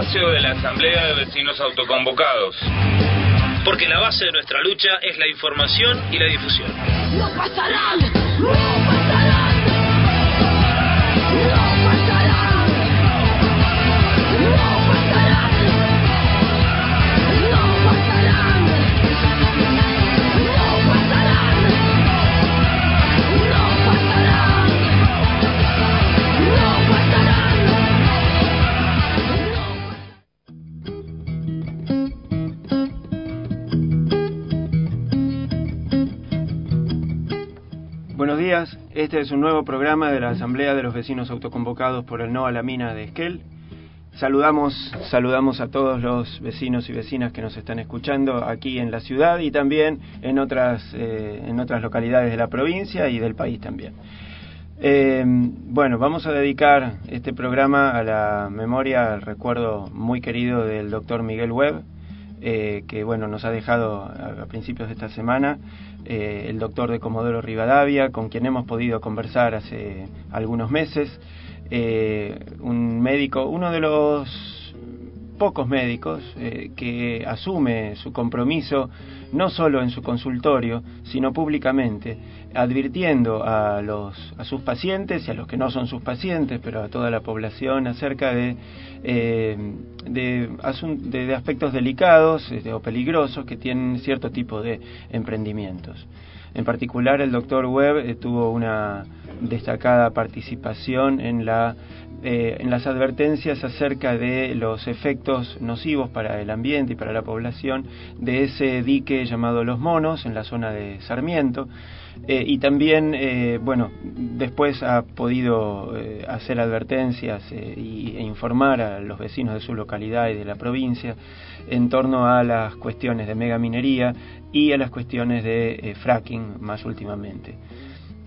espacio de la Asamblea de Vecinos Autoconvocados. Porque la base de nuestra lucha es la información y la difusión. No pasarán, no este es un nuevo programa de la Asamblea de los Vecinos Autoconvocados por el No a la Mina de Esquel. Saludamos, saludamos a todos los vecinos y vecinas que nos están escuchando aquí en la ciudad y también en otras, eh, en otras localidades de la provincia y del país también. Eh, bueno, vamos a dedicar este programa a la memoria, al recuerdo muy querido del doctor Miguel Webb, eh, que bueno, nos ha dejado a principios de esta semana, eh, el doctor de Comodoro Rivadavia, con quien hemos podido conversar hace algunos meses, eh, un médico, uno de los pocos médicos eh, que asume su compromiso no solo en su consultorio, sino públicamente, advirtiendo a, los, a sus pacientes y a los que no son sus pacientes, pero a toda la población acerca de, eh, de, de- de aspectos delicados eh, o peligrosos que tienen cierto tipo de emprendimientos. En particular, el doctor Webb eh, tuvo una destacada participación en, la, eh, en las advertencias acerca de los efectos nocivos para el ambiente y para la población de ese dique llamado Los Monos en la zona de Sarmiento. Eh, y también, eh, bueno, después ha podido eh, hacer advertencias eh, y, e informar a los vecinos de su localidad y de la provincia en torno a las cuestiones de megaminería y a las cuestiones de eh, fracking más últimamente.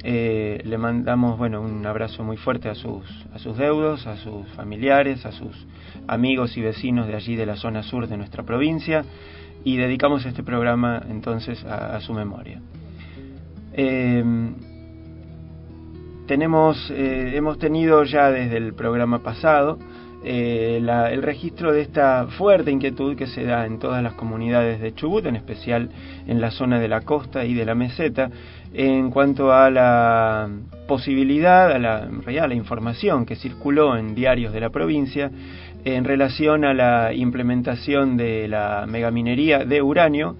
Le mandamos bueno un abrazo muy fuerte a sus a sus deudos, a sus familiares, a sus amigos y vecinos de allí de la zona sur de nuestra provincia y dedicamos este programa entonces a su memoria. Eh, tenemos eh, hemos tenido ya desde el programa pasado eh, la- el registro de esta fuerte inquietud que se da en todas las comunidades de Chubut, en especial en la zona de la costa y de la meseta, en cuanto a la posibilidad, a la, en realidad, la información que circuló en diarios de la provincia en relación a la implementación de la megaminería de uranio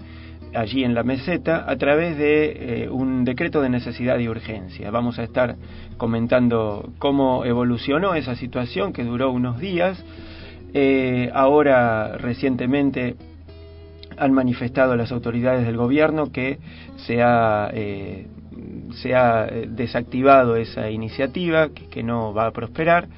allí en la meseta a través de eh, un decreto de necesidad y urgencia. Vamos a estar comentando cómo evolucionó esa situación que duró unos días. Eh, ahora recientemente han manifestado las autoridades del gobierno que se ha, eh, se ha desactivado esa iniciativa, que no va a prosperar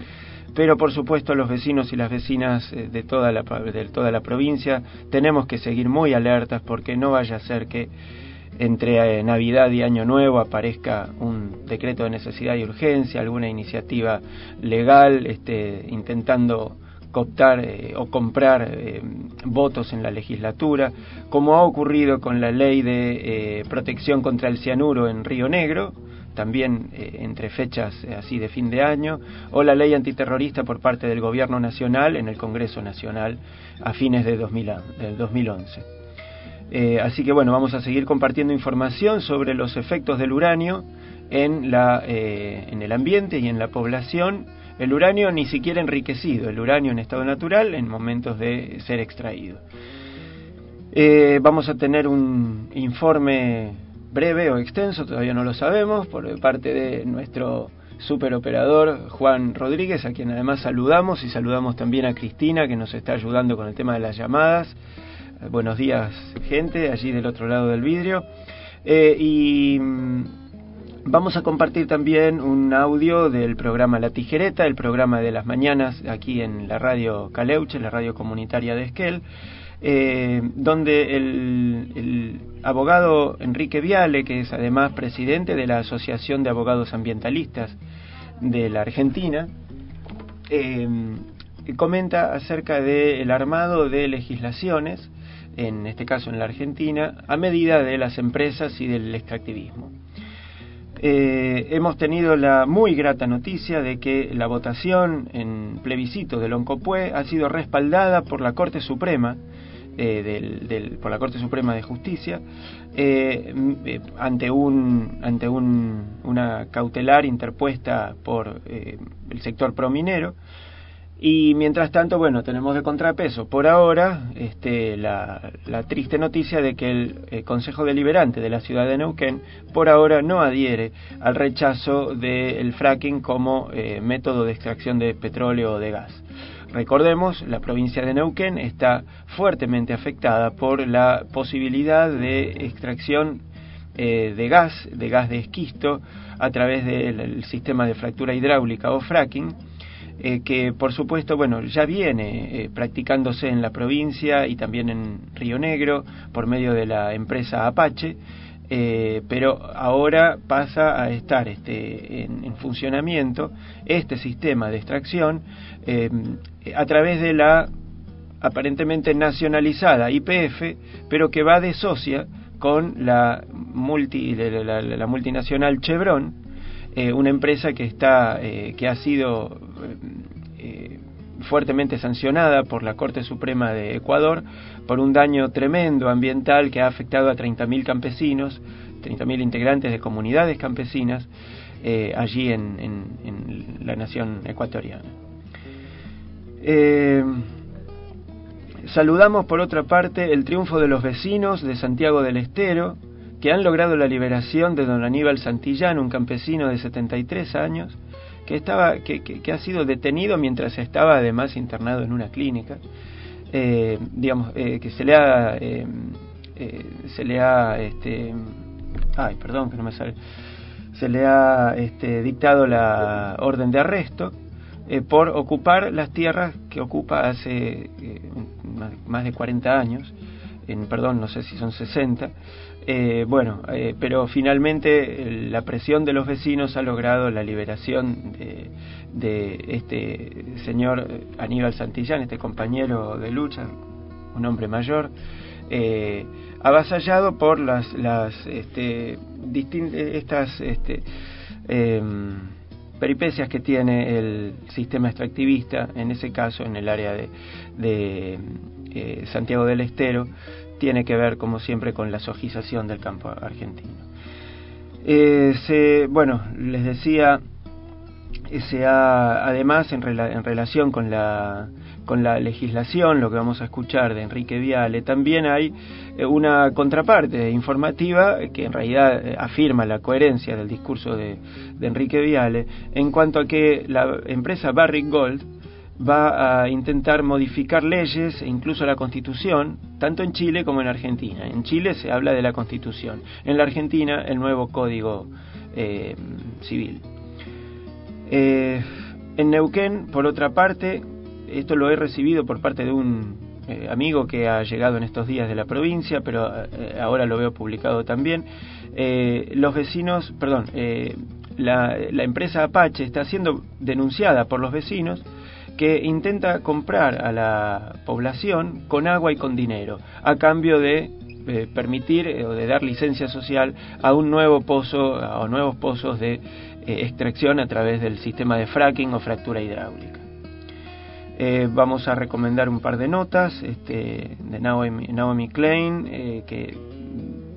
pero por supuesto los vecinos y las vecinas eh, de toda la, de toda la provincia tenemos que seguir muy alertas porque no vaya a ser que entre eh, Navidad y Año Nuevo aparezca un decreto de necesidad y urgencia, alguna iniciativa legal este, intentando cooptar eh, o comprar eh, votos en la legislatura, como ha ocurrido con la ley de eh, protección contra el cianuro en Río Negro, también eh, entre fechas eh, así de fin de año, o la ley antiterrorista por parte del Gobierno Nacional en el Congreso Nacional a fines de 2000 a- del 2011. Eh, así que bueno, vamos a seguir compartiendo información sobre los efectos del uranio en, la, en el ambiente y en la población. El uranio ni siquiera enriquecido, el uranio en estado natural en momentos de ser extraído. Vamos a tener un informe breve o extenso, todavía no lo sabemos, por parte de nuestro superoperador Juan Rodríguez, a quien además saludamos y saludamos también a Cristina, que nos está ayudando con el tema de las llamadas. Eh, buenos días, gente, allí del otro lado del vidrio. Eh, y mm, vamos a compartir también un audio del programa La Tijereta, el programa de las mañanas aquí en la radio Caleuche, la radio comunitaria de Esquel, eh, donde el, abogado Enrique Viale, que es además presidente de la Asociación de Abogados Ambientalistas de la Argentina, eh, comenta acerca del armado de legislaciones, en este caso en la Argentina, a medida de las empresas y del extractivismo. eh, hemos tenido la muy grata noticia de que la votación en plebiscito del Oncopue ha sido respaldada por la Corte Suprema, eh, del, por la Corte Suprema de Justicia, eh, eh, ante un ante un, una cautelar interpuesta por eh, el sector prominero. Y mientras tanto, bueno, tenemos de contrapeso por ahora este, la, la triste noticia de que el eh, Consejo Deliberante de la ciudad de Neuquén por ahora no adhiere al rechazo del fracking como método de extracción de petróleo o de gas. Recordemos, la provincia de Neuquén está fuertemente afectada por la posibilidad de extracción eh, de gas, de gas de esquisto, a través del el sistema de fractura hidráulica o fracking, eh, que por supuesto, bueno, ya viene eh, practicándose en la provincia y también en Río Negro por medio de la empresa Apache, eh, pero ahora pasa a estar este, en, en funcionamiento este sistema de extracción eh, a través de la aparentemente nacionalizada IPF, pero que va de socia con la, multi, la, multinacional Chevron, eh, una empresa que está que ha sido fuertemente sancionada por la Corte Suprema de Ecuador por un daño tremendo ambiental que ha afectado a 30.000 campesinos, 30.000 integrantes de comunidades campesinas eh, allí en, la nación ecuatoriana. Eh, Saludamos por otra parte el triunfo de los vecinos de Santiago del Estero, que han logrado la liberación de don Aníbal Santillán, un campesino de 73 años, que, estaba, que, que- que ha sido detenido mientras estaba además internado en una clínica, eh, digamos, eh, que se le ha, eh, eh, se le ha, este, ay, perdón que no me sale, se le ha este, dictado la orden de arresto por ocupar las tierras que ocupa hace más de 40 años, en, perdón, no sé si son 60. Eh, bueno, eh, pero finalmente eh, la presión de los vecinos ha logrado la liberación de, de este señor eh, Aníbal Santillán, este compañero de lucha, un hombre mayor, eh, avasallado por las, las este, eh, estas este, em, peripecias que tiene el sistema extractivista, en ese caso en el área de, de, Santiago del Estero, tiene que ver, como siempre, con la sojización del campo argentino. Eh, bueno, les decía, eh, se ha, además, en, en relación con la, con la legislación, lo que vamos a escuchar de Enrique Viale, también hay eh, una contraparte informativa que en realidad afirma la coherencia del discurso de, de Enrique Viale en cuanto a que la empresa Barrick Gold va a intentar modificar leyes e incluso la constitución, tanto en Chile como en Argentina. En Chile se habla de la constitución, en la Argentina el nuevo código eh, civil. Eh, en Neuquén, por otra parte, esto lo he recibido por parte de un eh, amigo que ha llegado en estos días de la provincia, pero eh, ahora lo veo publicado también. Los vecinos, perdón, la, la empresa Apache está siendo denunciada por los vecinos que intenta comprar a la población con agua y con dinero, a cambio de eh, permitir eh, o de dar licencia social a un nuevo pozo, a nuevos pozos de eh, extracción a través del sistema de fracking o fractura hidráulica. Vamos a recomendar un par de notas este, de Naomi, Naomi Klein, que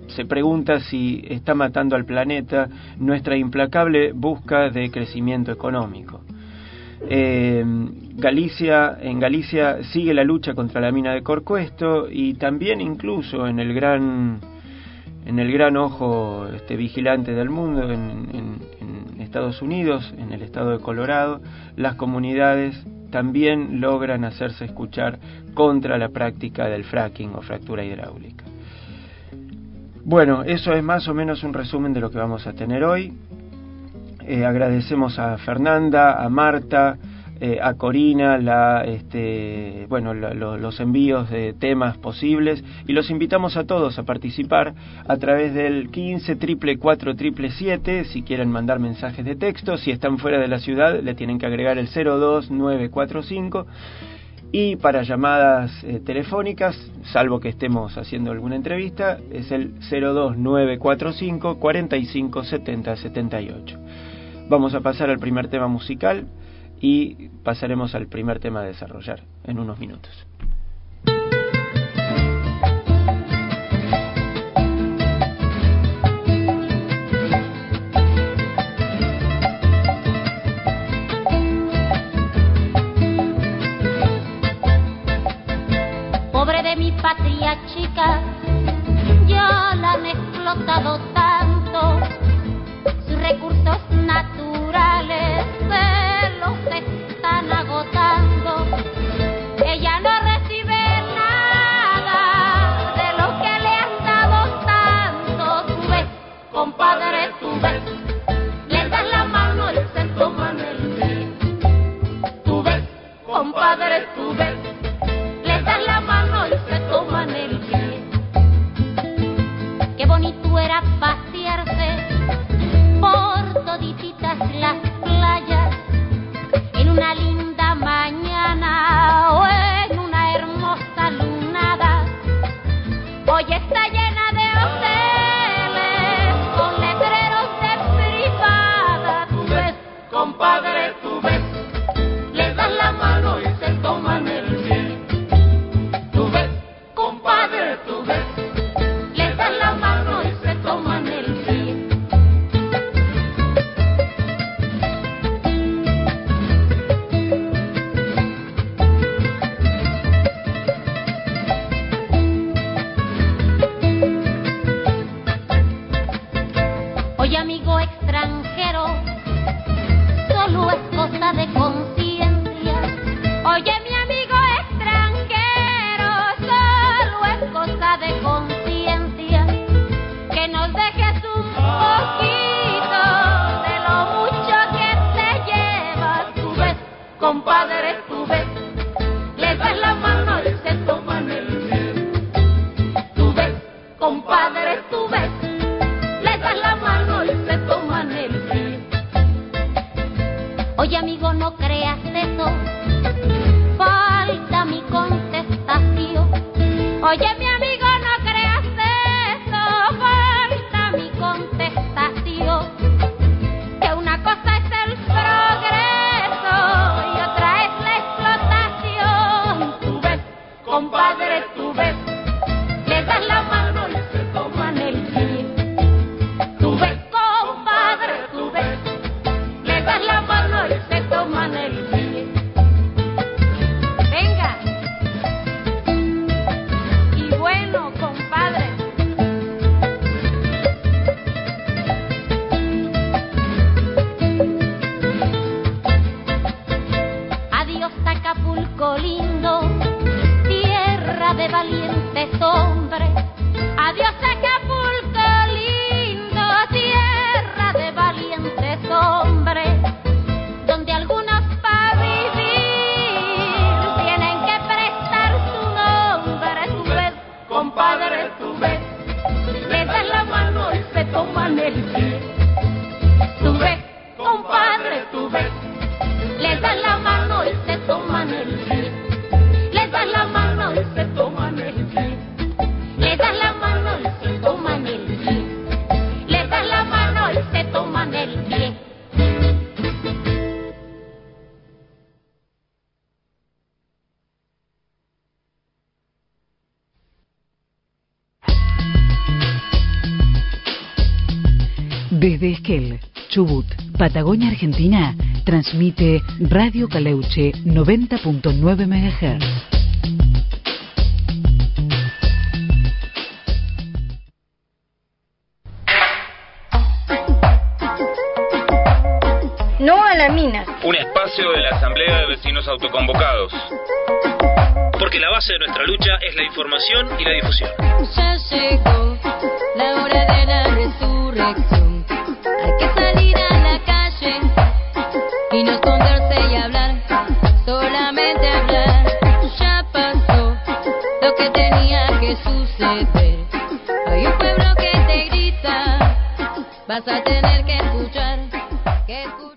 se pregunta si está matando al planeta nuestra implacable busca de crecimiento económico. Galicia, en Galicia sigue la lucha contra la mina de Corcuesto y también incluso en el gran en el gran ojo este, vigilante del mundo en, Estados Unidos, en el estado de Colorado, las comunidades también logran hacerse escuchar contra la práctica del fracking o fractura hidráulica. Bueno, eso es más o menos un resumen de lo que vamos a tener hoy. Eh, agradecemos a Fernanda, a Marta, eh, a Corina la, este, bueno, los envíos de temas posibles y los invitamos a todos a participar a través del 15 triple 4 triple 7 si quieren mandar mensajes de texto, si están fuera de la ciudad le tienen que agregar el 02945 y para llamadas eh, telefónicas, salvo que estemos haciendo alguna entrevista, es el 02945 45 70 78. Vamos a pasar al primer tema musical y pasaremos al primer tema a desarrollar en unos minutos. Pobre de mi patria chica, yo la han explotado tanto, sus recursos naturales. 来。Patagonia Argentina transmite Radio Caleuche 90.9 MHz. No a la mina. Un espacio de la Asamblea de Vecinos Autoconvocados. Porque la base de nuestra lucha es la información y la difusión. Ya llegó la hora de la resurrección. a tener que escuchar. Que escuchar.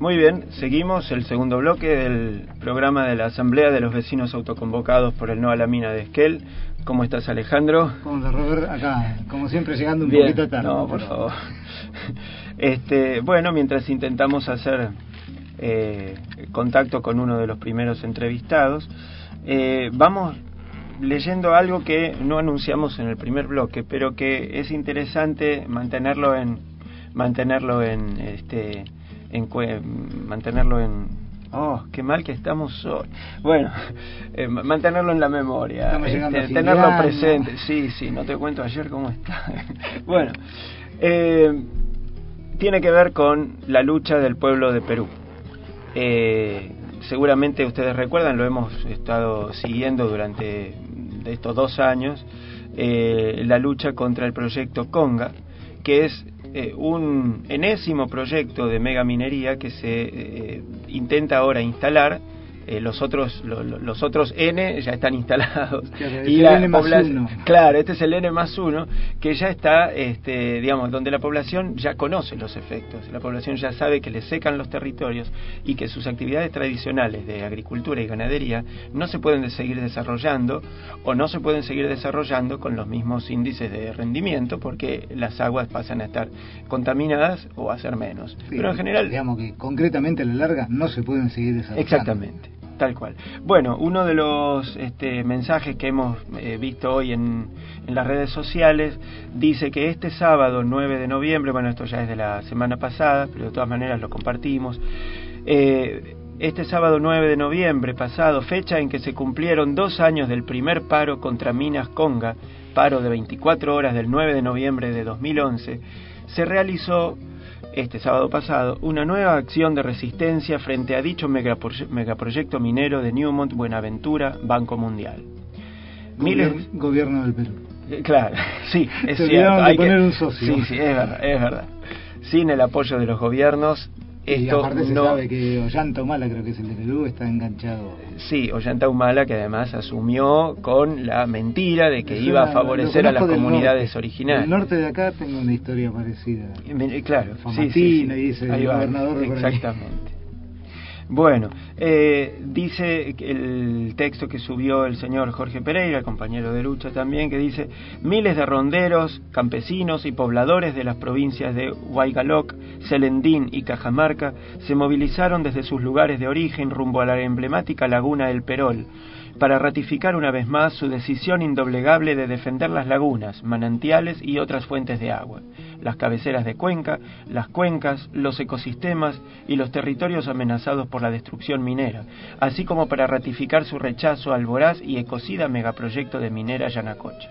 Muy bien, seguimos el segundo bloque del programa de la Asamblea de los Vecinos Autoconvocados por el No a la Mina de Esquel. ¿Cómo estás, Alejandro? ¿Cómo estás, Robert? Acá, como siempre, llegando un poquito tarde. No, por favor. Este, bueno, mientras intentamos hacer eh, contacto con uno de los primeros entrevistados, eh, vamos leyendo algo que no anunciamos en el primer bloque, pero que es interesante mantenerlo en mantenerlo en este en mantenerlo en oh qué mal que estamos hoy. Bueno eh, ma- mantenerlo en la memoria este, tenerlo año. presente. Sí sí no te cuento ayer cómo está. Bueno eh, tiene que ver con la lucha del pueblo de Perú eh, seguramente ustedes recuerdan, lo hemos estado siguiendo durante estos dos años, eh, la lucha contra el proyecto Conga, que es eh, un enésimo proyecto de megaminería que se eh, intenta ahora instalar. Eh, los otros lo- lo- los otros N ya están instalados Claro, es y la N población-. Claro, este es el N más uno, que ya está, este, digamos, donde la población ya conoce los efectos, la población ya sabe que le secan los territorios y que sus actividades tradicionales de agricultura y ganadería no se pueden de- seguir desarrollando o no se pueden seguir desarrollando con los mismos índices de rendimiento porque las aguas pasan a estar contaminadas o a ser menos. Sí, Pero en general Digamos que concretamente a la larga no se pueden seguir desarrollando. Exactamente, tal cual. Bueno, uno de los este, mensajes que hemos eh, visto hoy en, en las redes sociales dice que este sábado 9 de noviembre, bueno, esto ya es de la semana pasada, pero de todas maneras lo compartimos. eh, este sábado 9 de noviembre pasado, fecha en que se cumplieron dos años del primer paro contra Minas Conga, paro de 24 horas del 9 de noviembre de 2011, se realizó este sábado pasado una nueva acción de resistencia frente a dicho megaproye- megaproyecto minero de Newmont Buenaventura Banco Mundial. Miles, Gobierno del Perú. eh, claro, sí, es Se cierto. que- un socio. Sí, sí, es verdad, es verdad. Sin el apoyo de los gobiernos, y esto aparte se no. sabe que Ollanta Humala, creo que es el de Perú, está enganchado. Sí, Ollanta Humala, que además asumió con la mentira de que Me iba a favorecer a las comunidades norte. originales. Del norte de acá tengo una historia parecida. Eh, Claro, sí, sí, Famatina, sí. y dice el Ahí va, gobernador. Exactamente. Bueno, eh, dice el texto que subió el señor Jorge Pereira, compañero de lucha también, que dice, miles de ronderos, campesinos y pobladores de las provincias de Huaygalok, Celendín y Cajamarca se movilizaron desde sus lugares de origen rumbo a la emblemática laguna El Perol, para ratificar una vez más su decisión indoblegable de defender las lagunas, manantiales y otras fuentes de agua, las cabeceras de cuenca, las cuencas, los ecosistemas y los territorios amenazados por la destrucción minera, así como para ratificar su rechazo al voraz y ecocida megaproyecto de minera Yanacocha.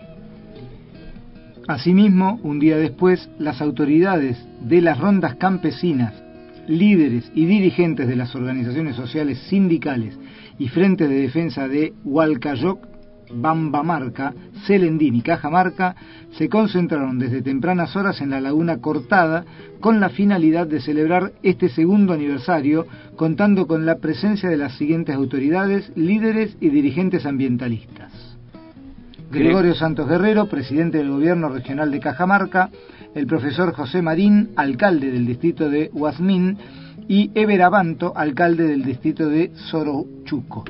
Asimismo, un día después, las autoridades de las rondas campesinas, líderes y dirigentes de las organizaciones sociales sindicales y frentes de defensa de Hualcayoc, Bambamarca, Celendín y Cajamarca se concentraron desde tempranas horas en la laguna cortada con la finalidad de celebrar este segundo aniversario contando con la presencia de las siguientes autoridades, líderes y dirigentes ambientalistas. Gregorio Santos Guerrero, presidente del Gobierno Regional de Cajamarca, el profesor José Marín, alcalde del distrito de Huazmín, y Ever alcalde del distrito de Sorochuco.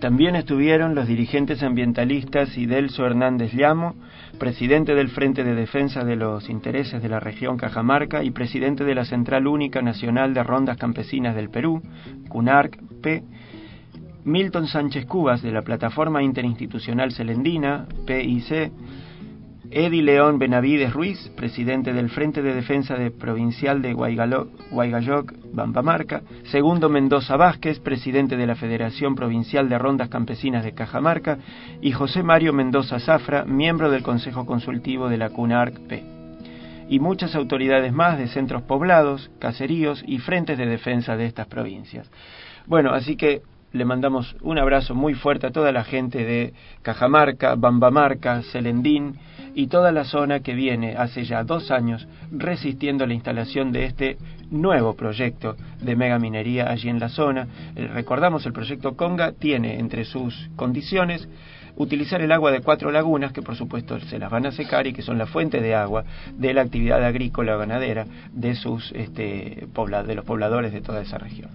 También estuvieron los dirigentes ambientalistas Idelso Hernández Llamo, presidente del Frente de Defensa de los Intereses de la Región Cajamarca y presidente de la Central Única Nacional de Rondas Campesinas del Perú, CUNARC-P, Milton Sánchez Cubas de la Plataforma Interinstitucional Celendina, PIC, Edi León Benavides Ruiz, presidente del Frente de Defensa de Provincial de Guaygayok, Bambamarca, Segundo Mendoza Vázquez, presidente de la Federación Provincial de Rondas Campesinas de Cajamarca, y José Mario Mendoza Zafra, miembro del Consejo Consultivo de la CUNARC-P. Y muchas autoridades más de centros poblados, caseríos y frentes de defensa de estas provincias. Bueno, así que le mandamos un abrazo muy fuerte a toda la gente de Cajamarca, Bambamarca, Celendín y toda la zona que viene hace ya dos años resistiendo la instalación de este nuevo proyecto de megaminería allí en la zona. Eh, Recordamos, el proyecto Conga tiene entre sus condiciones utilizar el agua de cuatro lagunas, que por supuesto se las van a secar y que son la fuente de agua de la actividad agrícola o ganadera de, sus, este, de los pobladores de toda esa región.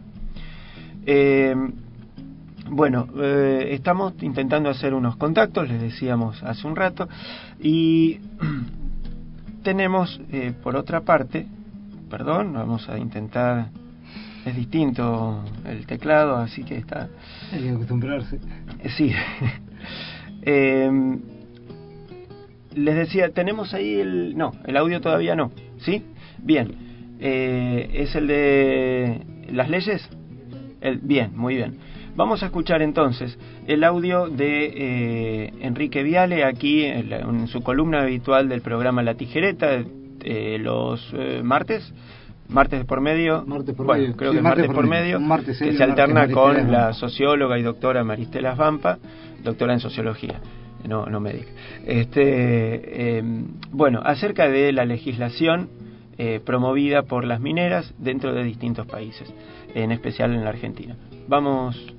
Eh, bueno, eh, estamos intentando hacer unos contactos, les decíamos hace un rato, y tenemos, eh, por otra parte, perdón, vamos a intentar, es distinto el teclado, así que está... Hay que acostumbrarse. Sí. eh, les decía, tenemos ahí el... No, el audio todavía no, ¿sí? Bien. Eh, ¿Es el de las leyes? El, bien, muy bien. Vamos a escuchar entonces el audio de eh, Enrique Viale aquí en, su columna habitual del programa La Tijereta eh, los eh, martes. Martes por medio, martes por bueno, medio. creo Sí, que martes martes por medio. que se martes alterna Maristela con la socióloga y doctora Maristela Vampa, doctora en sociología, no, no médica. Este, eh, bueno, acerca de la legislación eh, promovida por las mineras dentro de distintos países, en especial en la Argentina. Vamos.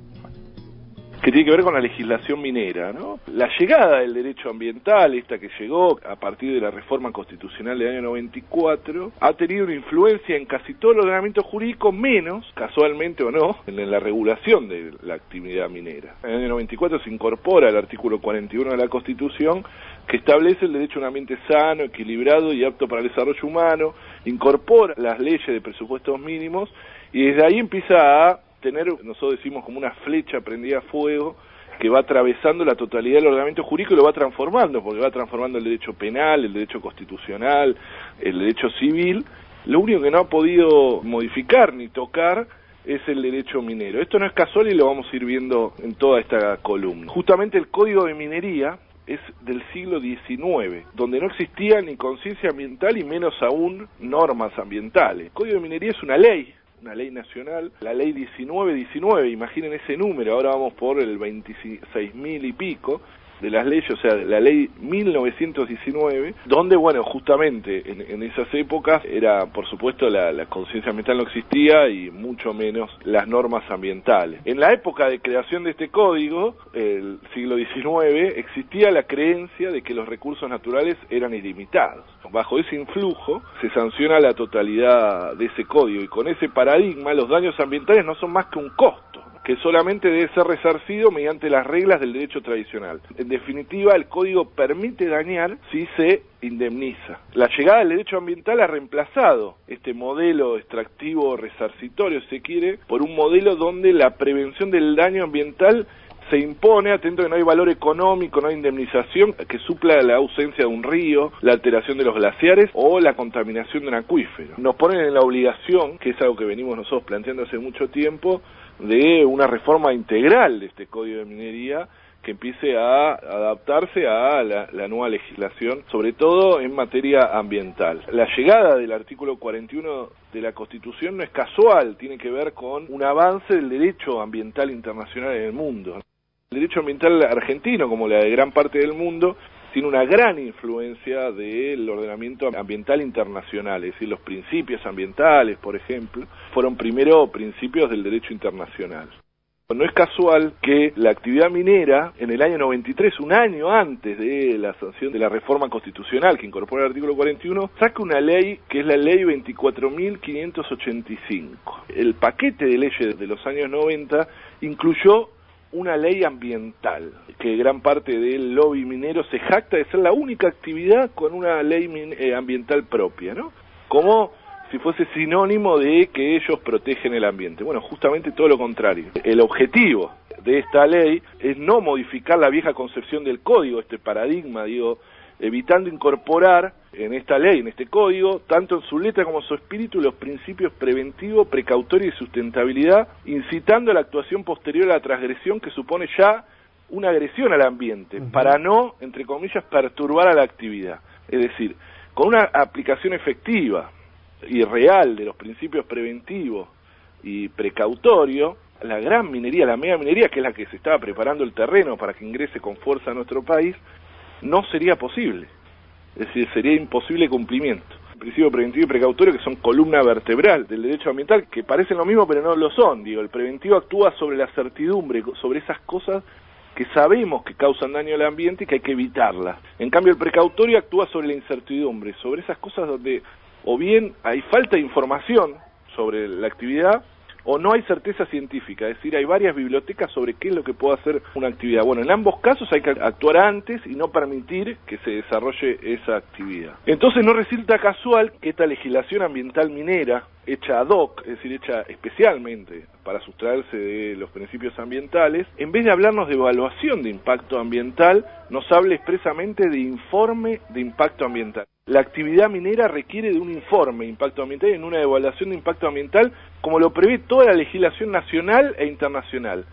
Que tiene que ver con la legislación minera, ¿no? La llegada del derecho ambiental, esta que llegó a partir de la reforma constitucional del año 94, ha tenido una influencia en casi todo el ordenamiento jurídico, menos, casualmente o no, en la regulación de la actividad minera. En el año 94 se incorpora el artículo 41 de la Constitución que establece el derecho a un ambiente sano, equilibrado y apto para el desarrollo humano, incorpora las leyes de presupuestos mínimos y desde ahí empieza a tener, nosotros decimos como una flecha prendida a fuego que va atravesando la totalidad del ordenamiento jurídico y lo va transformando, porque va transformando el derecho penal, el derecho constitucional, el derecho civil. Lo único que no ha podido modificar ni tocar es el derecho minero. Esto no es casual y lo vamos a ir viendo en toda esta columna. Justamente el Código de Minería es del siglo XIX, donde no existía ni conciencia ambiental y menos aún normas ambientales. El Código de Minería es una ley, una ley nacional, la ley 1919, imaginen ese número, ahora vamos por el 26 mil y pico de las leyes, o sea, la ley 1919, donde, bueno, justamente en, esas épocas era, por supuesto, la, la conciencia ambiental no existía y mucho menos las normas ambientales. En la época de creación de este código, el siglo XIX, existía la creencia de que los recursos naturales eran ilimitados. Bajo ese influjo se sanciona la totalidad de ese código y con ese paradigma los daños ambientales no son más que un costo que solamente debe ser resarcido mediante las reglas del derecho tradicional. En definitiva, el código permite dañar si se indemniza. La llegada del derecho ambiental ha reemplazado este modelo extractivo resarcitorio, si se quiere, por un modelo donde la prevención del daño ambiental se impone, atento que no hay valor económico, no hay indemnización que supla la ausencia de un río, la alteración de los glaciares o la contaminación de un acuífero. Nos ponen en la obligación, que es algo que venimos nosotros planteando hace mucho tiempo, de una reforma integral de este código de minería que empiece a adaptarse a la, nueva legislación, sobre todo en materia ambiental. La llegada del artículo 41 de la Constitución no es casual, tiene que ver con un avance del derecho ambiental internacional en el mundo. El derecho ambiental argentino, como la de gran parte del mundo, tiene una gran influencia del ordenamiento ambiental internacional, es decir, los principios ambientales, por ejemplo, fueron primero principios del derecho internacional. No es casual que la actividad minera en el año 93, un año antes de la sanción de la reforma constitucional que incorpora el artículo 41, saca una ley que es la ley 24.585. El paquete de leyes de los años 90 incluyó una ley ambiental, que gran parte del lobby minero se jacta de ser la única actividad con una ley eh, ambiental propia, ¿no? Como si fuese sinónimo de que ellos protegen el ambiente. Bueno, justamente todo lo contrario. El objetivo de esta ley es no modificar la vieja concepción del código, este paradigma, digo, evitando incorporar en esta ley, en este código, tanto en su letra como en su espíritu, los principios preventivo, precautorio y sustentabilidad, incitando a la actuación posterior a la transgresión que supone ya una agresión al ambiente, uh -huh. para no, entre comillas, perturbar a la actividad. Es decir, con una aplicación efectiva y real de los principios preventivo y precautorio, la gran minería, la mega minería, que es la que se estaba preparando el terreno para que ingrese con fuerza a nuestro país, no sería posible. Es decir, sería imposible cumplimiento. El principio preventivo y precautorio, que son columna vertebral del derecho ambiental, que parecen lo mismo pero no lo son. Digo, el preventivo actúa sobre la certidumbre, sobre esas cosas que sabemos que causan daño al ambiente y que hay que evitarlas. En cambio, el precautorio actúa sobre la incertidumbre, sobre esas cosas donde o bien hay falta de información sobre la actividad o no hay certeza científica, es decir, hay varias bibliotecas sobre qué es lo que puede hacer una actividad. Bueno, en ambos casos hay que actuar antes y no permitir que se desarrolle esa actividad. Entonces no resulta casual que esta legislación ambiental minera, hecha ad hoc, es decir, hecha especialmente para sustraerse de los principios ambientales, en vez de hablarnos de evaluación de impacto ambiental, nos hable expresamente de informe de impacto ambiental. La actividad minera requiere de un informe de impacto ambiental y en una evaluación de impacto ambiental como lo prevé toda la legislación nacional e internacional.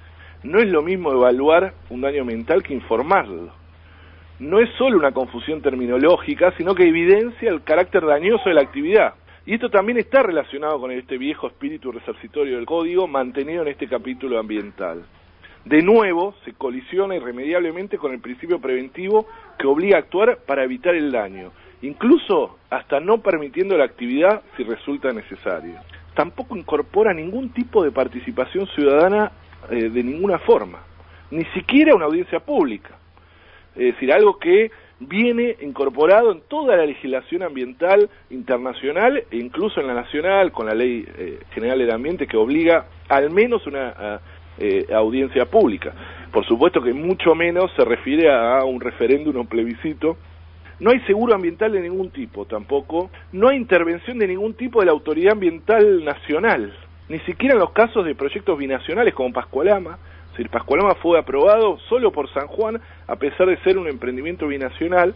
No es lo mismo evaluar un daño ambiental que informarlo. No es solo una confusión terminológica, sino que evidencia el carácter dañoso de la actividad. Y esto también está relacionado con este viejo espíritu resarcitorio del código mantenido en este capítulo ambiental. De nuevo, se colisiona irremediablemente con el principio preventivo que obliga a actuar para evitar el daño incluso hasta no permitiendo la actividad si resulta necesario. Tampoco incorpora ningún tipo de participación ciudadana eh, de ninguna forma, ni siquiera una audiencia pública. Es decir, algo que viene incorporado en toda la legislación ambiental internacional e incluso en la nacional con la Ley eh, General del Ambiente que obliga al menos una eh, audiencia pública. Por supuesto que mucho menos se refiere a un referéndum o plebiscito no hay seguro ambiental de ningún tipo tampoco. No hay intervención de ningún tipo de la autoridad ambiental nacional. Ni siquiera en los casos de proyectos binacionales como Pascualama. Es decir, Pascualama fue aprobado solo por San Juan a pesar de ser un emprendimiento binacional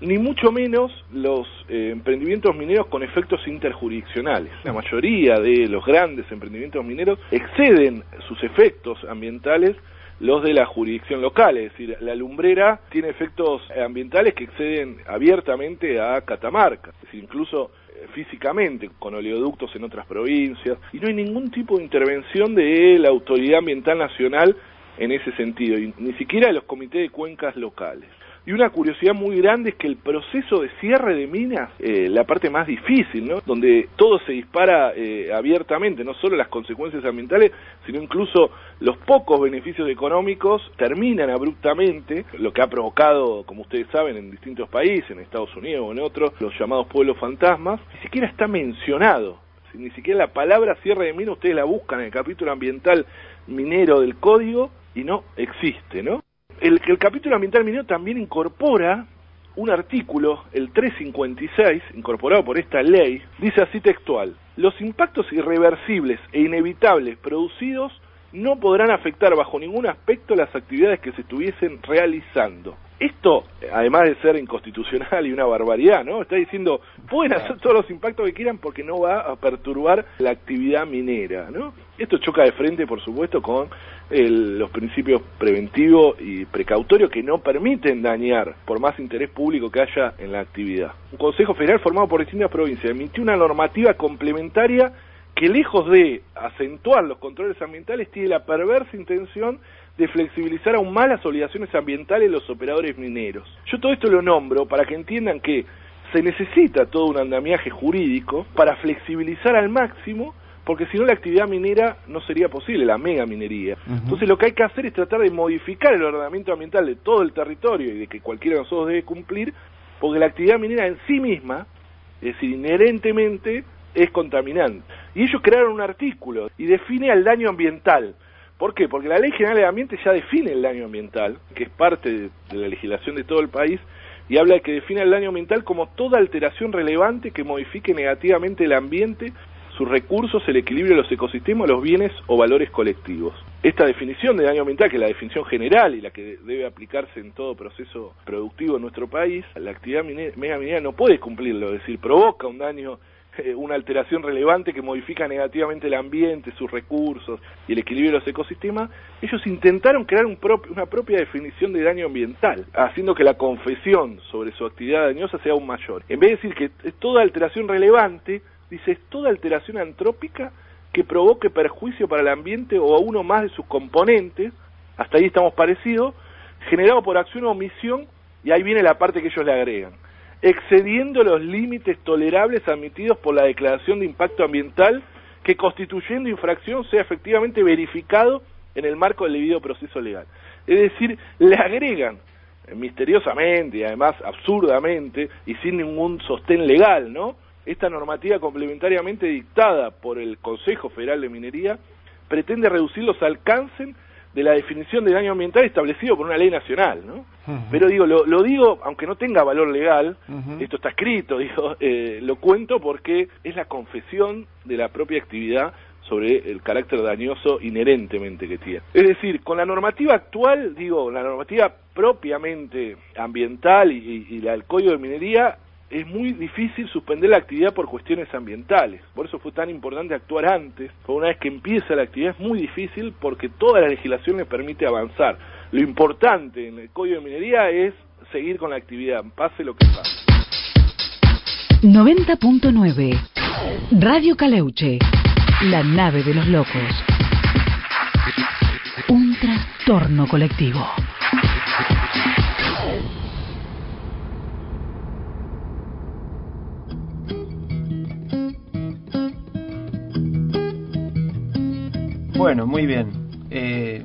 ni mucho menos los eh, emprendimientos mineros con efectos interjurisdiccionales. La mayoría de los grandes emprendimientos mineros exceden sus efectos ambientales los de la jurisdicción local, es decir, la lumbrera tiene efectos ambientales que exceden abiertamente a Catamarca, es decir, incluso eh, físicamente con oleoductos en otras provincias, y no hay ningún tipo de intervención de la Autoridad Ambiental Nacional en ese sentido, ni siquiera de los comités de cuencas locales. Y una curiosidad muy grande es que el proceso de cierre de minas, eh, la parte más difícil, ¿no? Donde todo se dispara eh, abiertamente, no solo las consecuencias ambientales, sino incluso los pocos beneficios económicos terminan abruptamente, lo que ha provocado, como ustedes saben, en distintos países, en Estados Unidos o en otros, los llamados pueblos fantasmas, ni siquiera está mencionado. Ni siquiera la palabra cierre de minas ustedes la buscan en el capítulo ambiental minero del código y no existe, ¿no? El, el capítulo ambiental minero también incorpora un artículo, el 356, incorporado por esta ley, dice así textual, los impactos irreversibles e inevitables producidos no podrán afectar bajo ningún aspecto las actividades que se estuviesen realizando. Esto, además de ser inconstitucional y una barbaridad, ¿no? Está diciendo, pueden hacer todos los impactos que quieran porque no va a perturbar la actividad minera, ¿no? Esto choca de frente, por supuesto, con los principios preventivos y precautorios que no permiten dañar por más interés público que haya en la actividad. Un Consejo Federal formado por distintas provincias emitió una normativa complementaria que lejos de acentuar los controles ambientales tiene la perversa intención de flexibilizar aún más las obligaciones ambientales de los operadores mineros. Yo todo esto lo nombro para que entiendan que se necesita todo un andamiaje jurídico para flexibilizar al máximo porque si no la actividad minera no sería posible, la mega minería. Entonces lo que hay que hacer es tratar de modificar el ordenamiento ambiental de todo el territorio y de que cualquiera de nosotros debe cumplir, porque la actividad minera en sí misma, es decir, inherentemente, es contaminante. Y ellos crearon un artículo y define al daño ambiental. ¿Por qué? Porque la Ley General de Ambiente ya define el daño ambiental, que es parte de, la legislación de todo el país, y habla de que define el daño ambiental como toda alteración relevante que modifique negativamente el ambiente sus recursos, el equilibrio de los ecosistemas, los bienes o valores colectivos. Esta definición de daño ambiental, que es la definición general y la que debe aplicarse en todo proceso productivo en nuestro país, la actividad mega minera no puede cumplirlo, es decir, provoca un daño una alteración relevante que modifica negativamente el ambiente, sus recursos y el equilibrio de los ecosistemas, ellos intentaron crear un una propia definición de daño ambiental, haciendo que la confesión sobre su actividad dañosa sea aún mayor. En vez de decir que toda alteración relevante, dice, es toda alteración antrópica que provoque perjuicio para el ambiente o a uno más de sus componentes, hasta ahí estamos parecidos, generado por acción o omisión, y ahí viene la parte que ellos le agregan, excediendo los límites tolerables admitidos por la declaración de impacto ambiental que constituyendo infracción sea efectivamente verificado en el marco del debido proceso legal. Es decir, le agregan eh, misteriosamente y además absurdamente y sin ningún sostén legal, ¿no? Esta normativa complementariamente dictada por el Consejo Federal de Minería pretende reducir los alcances de la definición de daño ambiental establecido por una ley nacional, ¿no? Pero digo, lo, lo, digo, aunque no tenga valor legal, esto está escrito, digo, eh, lo cuento porque es la confesión de la propia actividad sobre el carácter dañoso inherentemente que tiene. Es decir, con la normativa actual, digo, la normativa propiamente ambiental y, y la del Código de Minería, es muy difícil suspender la actividad por cuestiones ambientales. Por eso fue tan importante actuar antes. Una vez que empieza la actividad es muy difícil porque toda la legislación le permite avanzar. Lo importante en el Código de Minería es seguir con la actividad, pase lo que pase. 90.9 Radio Caleuche, la nave de los locos. Un trastorno colectivo. Bueno, muy bien. Eh,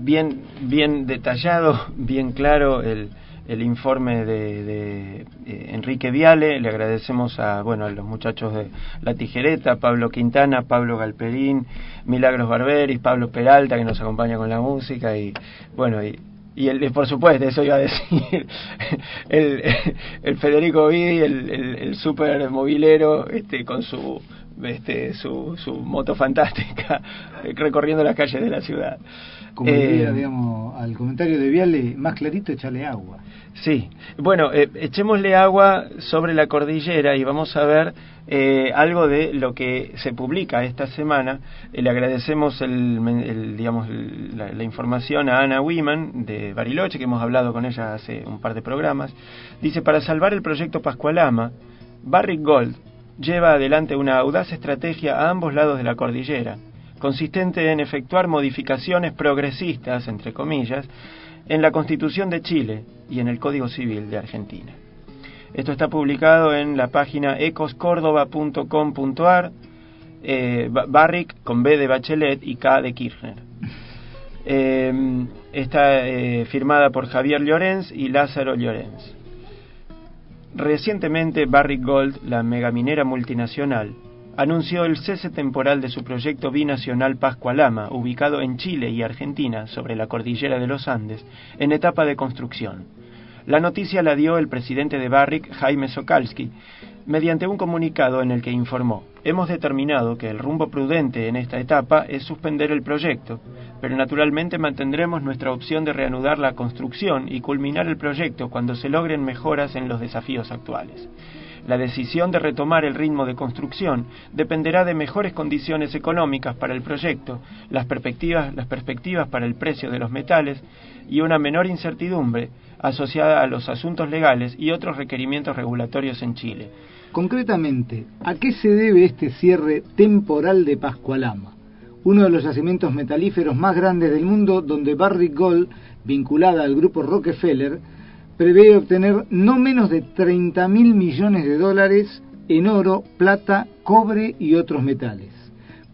bien, bien detallado, bien claro el, el informe de, de eh, Enrique Viale. Le agradecemos a bueno a los muchachos de La Tijereta, Pablo Quintana, Pablo Galperín, Milagros Barberis, Pablo Peralta que nos acompaña con la música y bueno y y el, por supuesto, eso iba a decir, el, el Federico Vidi, el, el, el super movilero, este, con su, este, su, su moto fantástica, recorriendo las calles de la ciudad. Como diría, digamos, al comentario de Viale, más clarito echarle agua. Sí, bueno, eh, echémosle agua sobre la cordillera y vamos a ver eh, algo de lo que se publica esta semana. Eh, le agradecemos el, el digamos, la, la, información a Ana Wiman de Bariloche, que hemos hablado con ella hace un par de programas. Dice, para salvar el proyecto Pascualama, Barrick Gold lleva adelante una audaz estrategia a ambos lados de la cordillera, consistente en efectuar modificaciones progresistas, entre comillas, en la Constitución de Chile y en el Código Civil de Argentina. Esto está publicado en la página ecoscórdoba.com.ar, eh, Barrick con B de Bachelet y K de Kirchner. Eh, está eh, firmada por Javier Llorens y Lázaro Llorens. Recientemente Barrick Gold, la megaminera multinacional, anunció el cese temporal de su proyecto binacional Pascualama, ubicado en Chile y Argentina, sobre la cordillera de los Andes, en etapa de construcción. La noticia la dio el presidente de Barrick, Jaime Sokalski, mediante un comunicado en el que informó, hemos determinado que el rumbo prudente en esta etapa es suspender el proyecto, pero naturalmente mantendremos nuestra opción de reanudar la construcción y culminar el proyecto cuando se logren mejoras en los desafíos actuales. La decisión de retomar el ritmo de construcción dependerá de mejores condiciones económicas para el proyecto, las perspectivas, para el precio de los metales y una menor incertidumbre asociada a los asuntos legales y otros requerimientos regulatorios en Chile. Concretamente, ¿a qué se debe este cierre temporal de Pascualama? Uno de los yacimientos metalíferos más grandes del mundo donde Barrick Gold, vinculada al grupo Rockefeller, prevé obtener no menos de 30 mil millones de dólares en oro, plata, cobre y otros metales.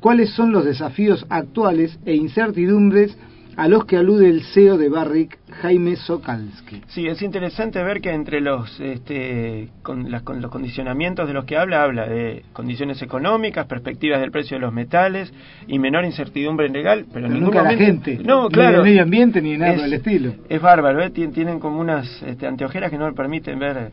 ¿Cuáles son los desafíos actuales e incertidumbres a los que alude el CEO de Barrick, Jaime Sokalski. Sí, es interesante ver que entre los, este, con, las, con los condicionamientos de los que habla, habla de condiciones económicas, perspectivas del precio de los metales y menor incertidumbre legal, pero, pero en nunca momento, la gente, no, ni claro, el medio ambiente ni nada es, del estilo. Es bárbaro, ¿eh? tienen como unas este, anteojeras que no le permiten ver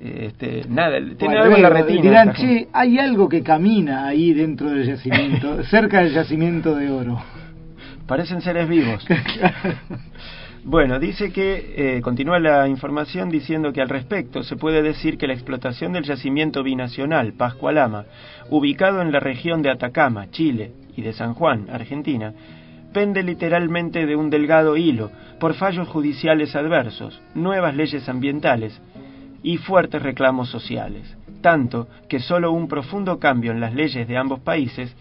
este, nada, tiene bueno, algo en la retina. Dirán, che, hay algo que camina ahí dentro del yacimiento, cerca del yacimiento de oro. Parecen seres vivos. Bueno, dice que, eh, continúa la información diciendo que al respecto se puede decir que la explotación del yacimiento binacional Pascualama, ubicado en la región de Atacama, Chile, y de San Juan, Argentina, pende literalmente de un delgado hilo por fallos judiciales adversos, nuevas leyes ambientales y fuertes reclamos sociales, tanto que solo un profundo cambio en las leyes de ambos países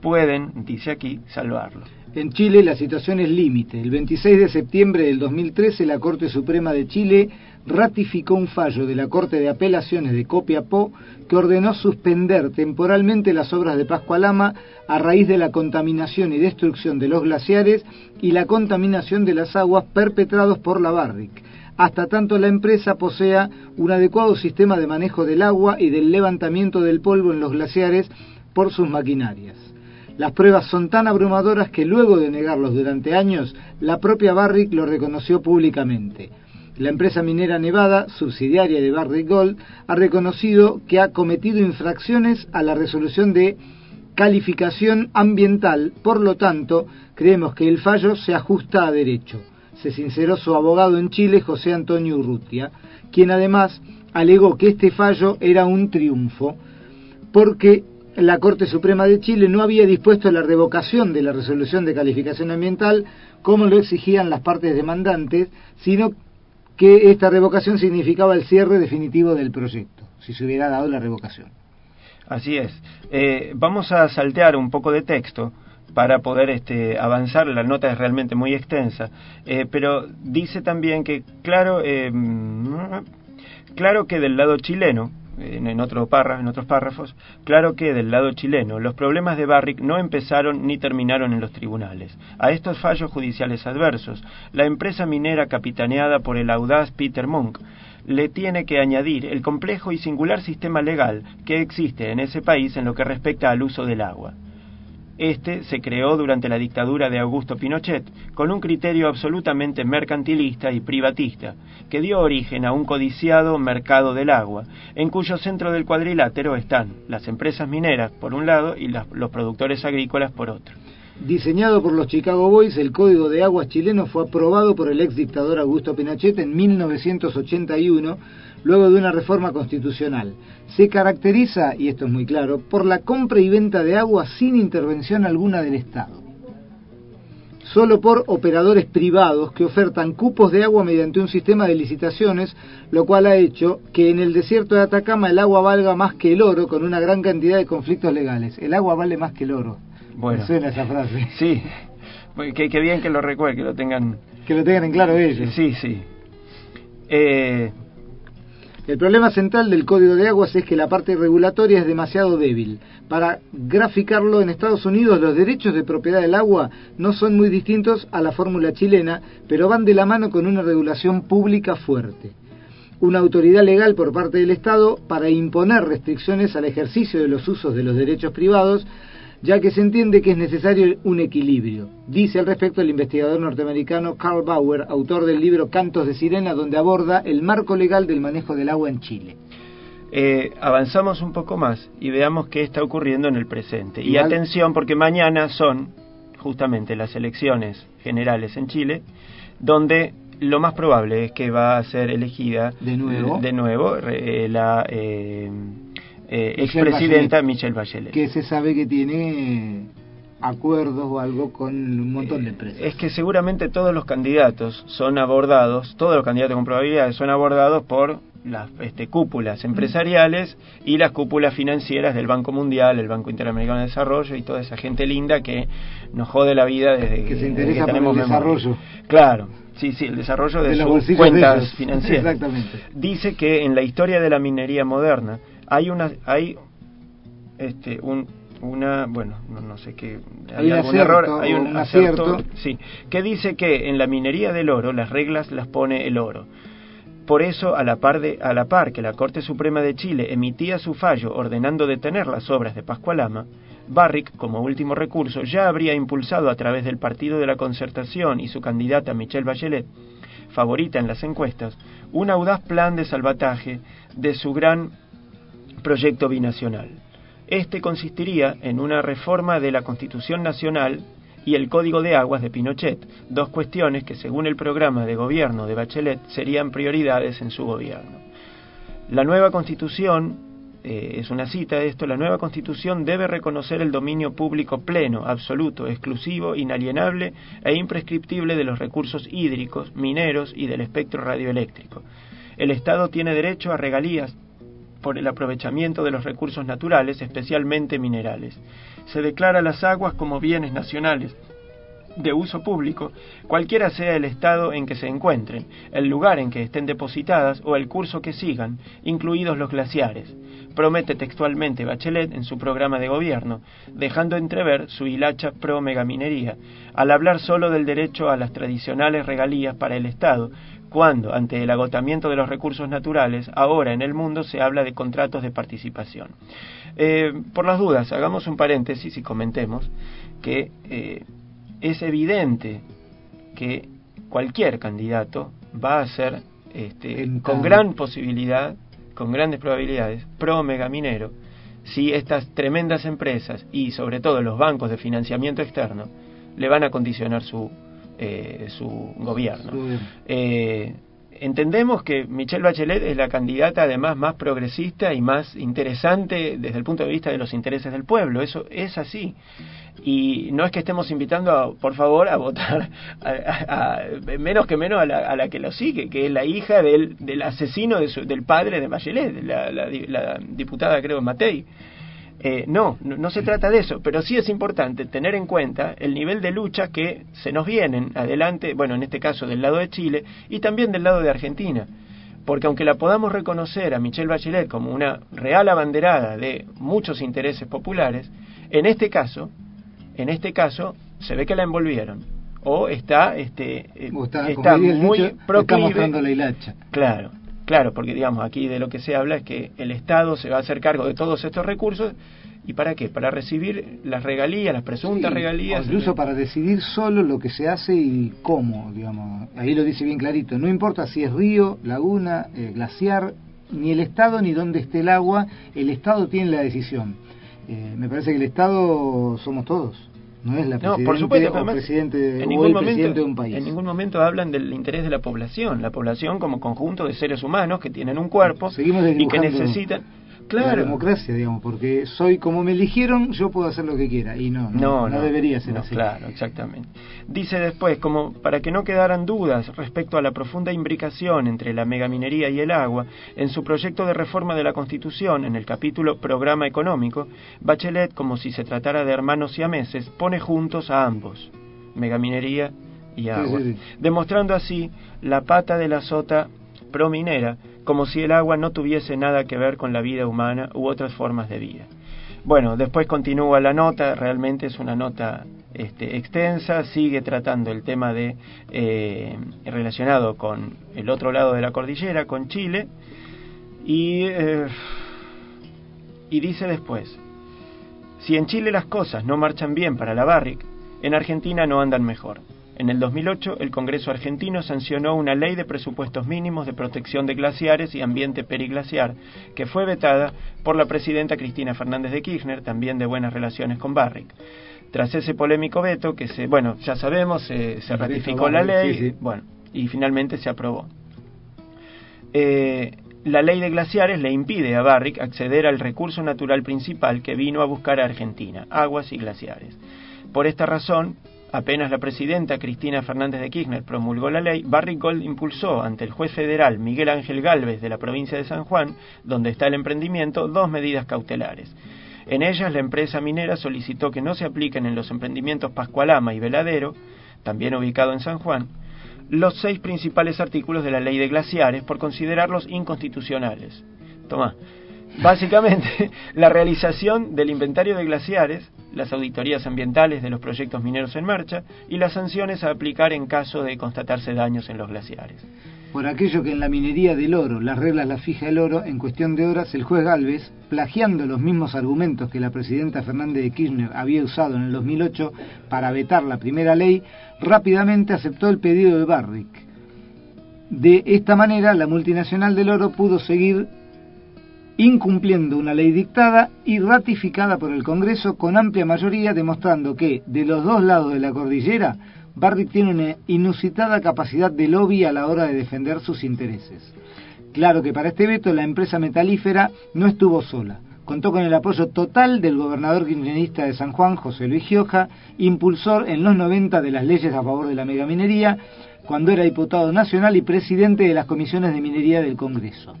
pueden, dice aquí, salvarlo. En Chile la situación es límite. El 26 de septiembre del 2013 la Corte Suprema de Chile ratificó un fallo de la Corte de Apelaciones de Copiapó que ordenó suspender temporalmente las obras de Pascualama a raíz de la contaminación y destrucción de los glaciares y la contaminación de las aguas perpetrados por la Barrick, hasta tanto la empresa posea un adecuado sistema de manejo del agua y del levantamiento del polvo en los glaciares por sus maquinarias. Las pruebas son tan abrumadoras que luego de negarlos durante años, la propia Barrick lo reconoció públicamente. La empresa minera Nevada, subsidiaria de Barrick Gold, ha reconocido que ha cometido infracciones a la resolución de calificación ambiental, por lo tanto, creemos que el fallo se ajusta a derecho. Se sinceró su abogado en Chile, José Antonio Urrutia, quien además alegó que este fallo era un triunfo, porque la Corte Suprema de Chile no había dispuesto la revocación de la resolución de calificación ambiental como lo exigían las partes demandantes, sino que esta revocación significaba el cierre definitivo del proyecto, si se hubiera dado la revocación. Así es. Eh, vamos a saltear un poco de texto para poder este, avanzar. La nota es realmente muy extensa, eh, pero dice también que, claro, eh, claro que del lado chileno, en, otro en otros párrafos, claro que del lado chileno los problemas de Barrick no empezaron ni terminaron en los tribunales. A estos fallos judiciales adversos, la empresa minera capitaneada por el audaz Peter Monk le tiene que añadir el complejo y singular sistema legal que existe en ese país en lo que respecta al uso del agua. Este se creó durante la dictadura de Augusto Pinochet con un criterio absolutamente mercantilista y privatista, que dio origen a un codiciado mercado del agua, en cuyo centro del cuadrilátero están las empresas mineras por un lado y los productores agrícolas por otro. Diseñado por los Chicago Boys, el Código de Aguas chileno fue aprobado por el ex dictador Augusto Pinochet en 1981 luego de una reforma constitucional. Se caracteriza, y esto es muy claro, por la compra y venta de agua sin intervención alguna del Estado. Solo por operadores privados que ofertan cupos de agua mediante un sistema de licitaciones, lo cual ha hecho que en el desierto de Atacama el agua valga más que el oro con una gran cantidad de conflictos legales. El agua vale más que el oro. Bueno. suena esa frase. Sí. Qué, bien que lo recuerden, que lo tengan... Que lo tengan en claro ellos. Sí, sí. Eh, el problema central del Código de Aguas es que la parte regulatoria es demasiado débil. Para graficarlo en Estados Unidos, los derechos de propiedad del agua no son muy distintos a la fórmula chilena, pero van de la mano con una regulación pública fuerte. Una autoridad legal por parte del Estado para imponer restricciones al ejercicio de los usos de los derechos privados ya que se entiende que es necesario un equilibrio. Dice al respecto el investigador norteamericano Carl Bauer, autor del libro Cantos de Sirena, donde aborda el marco legal del manejo del agua en Chile. Eh, avanzamos un poco más y veamos qué está ocurriendo en el presente. Y atención, porque mañana son justamente las elecciones generales en Chile, donde lo más probable es que va a ser elegida de nuevo, de nuevo eh, la eh, eh, expresidenta Michelle Bachelet. Que se sabe que tiene acuerdos o algo con un montón de empresas. Es que seguramente todos los candidatos son abordados, todos los candidatos con probabilidades son abordados por las este, cúpulas empresariales y las cúpulas financieras del Banco Mundial, el Banco Interamericano de Desarrollo y toda esa gente linda que nos jode la vida desde que, se interesa tenemos el desarrollo. Claro, sí, sí, el desarrollo de, sus cuentas financieras. Exactamente. Dice que en la historia de la minería moderna hay una hay este un una bueno no, sé qué hay, algún error hay un acierto, sí. Que dice que en la minería del oro las reglas las pone el oro por eso, a la, par de, a la par que la Corte Suprema de Chile emitía su fallo ordenando detener las obras de Pascualama, Barrick, como último recurso, ya habría impulsado a través del Partido de la Concertación y su candidata Michelle Bachelet, favorita en las encuestas, un audaz plan de salvataje de su gran proyecto binacional. Este consistiría en una reforma de la Constitución Nacional y el Código de Aguas de Pinochet, dos cuestiones que según el programa de gobierno de Bachelet serían prioridades en su gobierno. La nueva Constitución, eh, es una cita de esto, la nueva Constitución debe reconocer el dominio público pleno, absoluto, exclusivo, inalienable e imprescriptible de los recursos hídricos, mineros y del espectro radioeléctrico. El Estado tiene derecho a regalías por el aprovechamiento de los recursos naturales, especialmente minerales. Se declara las aguas como bienes nacionales de uso público, cualquiera sea el estado en que se encuentren, el lugar en que estén depositadas o el curso que sigan, incluidos los glaciares, promete textualmente Bachelet en su programa de gobierno, dejando entrever su hilacha pro megaminería, al hablar solo del derecho a las tradicionales regalías para el Estado, cuando, ante el agotamiento de los recursos naturales, ahora en el mundo se habla de contratos de participación. Eh, por las dudas, hagamos un paréntesis y comentemos que eh, es evidente que cualquier candidato va a ser este, con gran posibilidad, con grandes probabilidades, pro megaminero, si estas tremendas empresas y sobre todo los bancos de financiamiento externo le van a condicionar su, eh, su gobierno. Eh, entendemos que Michelle Bachelet es la candidata además más progresista y más interesante desde el punto de vista de los intereses del pueblo. Eso es así. Y no es que estemos invitando, a, por favor, a votar a, menos que menos a la, que lo sigue, que es la hija del, del asesino de del padre de Bachelet, la, la diputada, creo, Matei. Eh, no, no, se trata de eso, pero sí es importante tener en cuenta el nivel de lucha que se nos vienen adelante, bueno, en este caso del lado de Chile y también del lado de Argentina. Porque aunque la podamos reconocer a Michelle Bachelet como una real abanderada de muchos intereses populares, en este caso, en este caso, se ve que la envolvieron. O está, este, eh, está, muy proclive. la hilacha. Claro, Claro, porque digamos, aquí de lo que se habla es que el Estado se va a hacer cargo de todos estos recursos ¿Y para qué? Para recibir las regalías, las presuntas regalías. Incluso para decidir solo lo que se hace y cómo, digamos. Ahí lo dice bien clarito. No importa si es río, laguna, eh, glaciar, ni el Estado ni dónde esté el agua, el Estado tiene la decisión. Eh, me parece que el Estado somos todos. No es la por supuesto, presidente, en ningún momento, de un país. En ningún momento hablan del interés de la población, la población como conjunto de seres humanos que tienen un cuerpo y que necesitan la democracia, digamos, porque soy como me eligieron, yo puedo hacer lo que quiera. Y no, no, no, debería ser así. Claro, exactamente. Dice después, como para que no quedaran dudas respecto a la profunda imbricación entre la megaminería y el agua, en su proyecto de reforma de la Constitución, en el capítulo Programa Económico, Bachelet, como si se tratara de hermanos siameses, pone juntos a ambos, megaminería y agua, demostrando así la pata de la sota prominera como si el agua no tuviese nada que ver con la vida humana u otras formas de vida. Bueno, después continúa la nota, realmente es una nota este, extensa, sigue tratando el tema de eh, relacionado con el otro lado de la cordillera, con Chile, y, eh, y dice después, si en Chile las cosas no marchan bien para la Barrick, en Argentina no andan mejor. En el 2008, el Congreso argentino sancionó una ley de presupuestos mínimos de protección de glaciares y ambiente periglaciar, que fue vetada por la presidenta Cristina Fernández de Kirchner, también de buenas relaciones con Barrick. Tras ese polémico veto, que se, bueno, ya sabemos, se, ratificó la ley, bueno, y finalmente se aprobó. Eh, la ley de glaciares le impide a Barrick acceder al recurso natural principal que vino a buscar a Argentina, aguas y glaciares. Por esta razón, Apenas la presidenta Cristina Fernández de Kirchner promulgó la ley, Barrick Gold impulsó ante el juez federal Miguel Ángel Galvez de la provincia de San Juan, donde está el emprendimiento, dos medidas cautelares. En ellas, la empresa minera solicitó que no se apliquen en los emprendimientos Pascualama y Veladero, también ubicado en San Juan, los seis principales artículos de la ley de glaciares por considerarlos inconstitucionales. Tomá. Básicamente, la realización del inventario de glaciares, las auditorías ambientales de los proyectos mineros en marcha y las sanciones a aplicar en caso de constatarse daños en los glaciares. Por aquello que en la minería del oro las reglas las fija el oro, en cuestión de horas el juez Galvez, plagiando los mismos argumentos que la presidenta Fernández de Kirchner había usado en el 2008 para vetar la primera ley, rápidamente aceptó el pedido de Barrick. De esta manera, la multinacional del oro pudo seguir incumpliendo una ley dictada y ratificada por el Congreso con amplia mayoría, demostrando que, de los dos lados de la cordillera, Barrick tiene una inusitada capacidad de lobby a la hora de defender sus intereses. Claro que para este veto la empresa metalífera no estuvo sola. Contó con el apoyo total del gobernador kirchnerista de San Juan, José Luis Gioja, impulsor en los 90 de las leyes a favor de la megaminería, cuando era diputado nacional y presidente de las comisiones de minería del Congreso.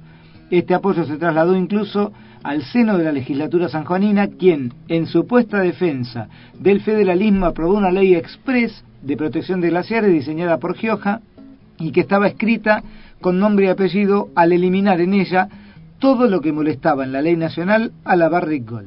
Este apoyo se trasladó incluso al seno de la legislatura sanjuanina, quien, en supuesta defensa del federalismo, aprobó una ley express de protección de glaciares diseñada por Gioja y que estaba escrita con nombre y apellido al eliminar en ella todo lo que molestaba en la ley nacional a la Barricol.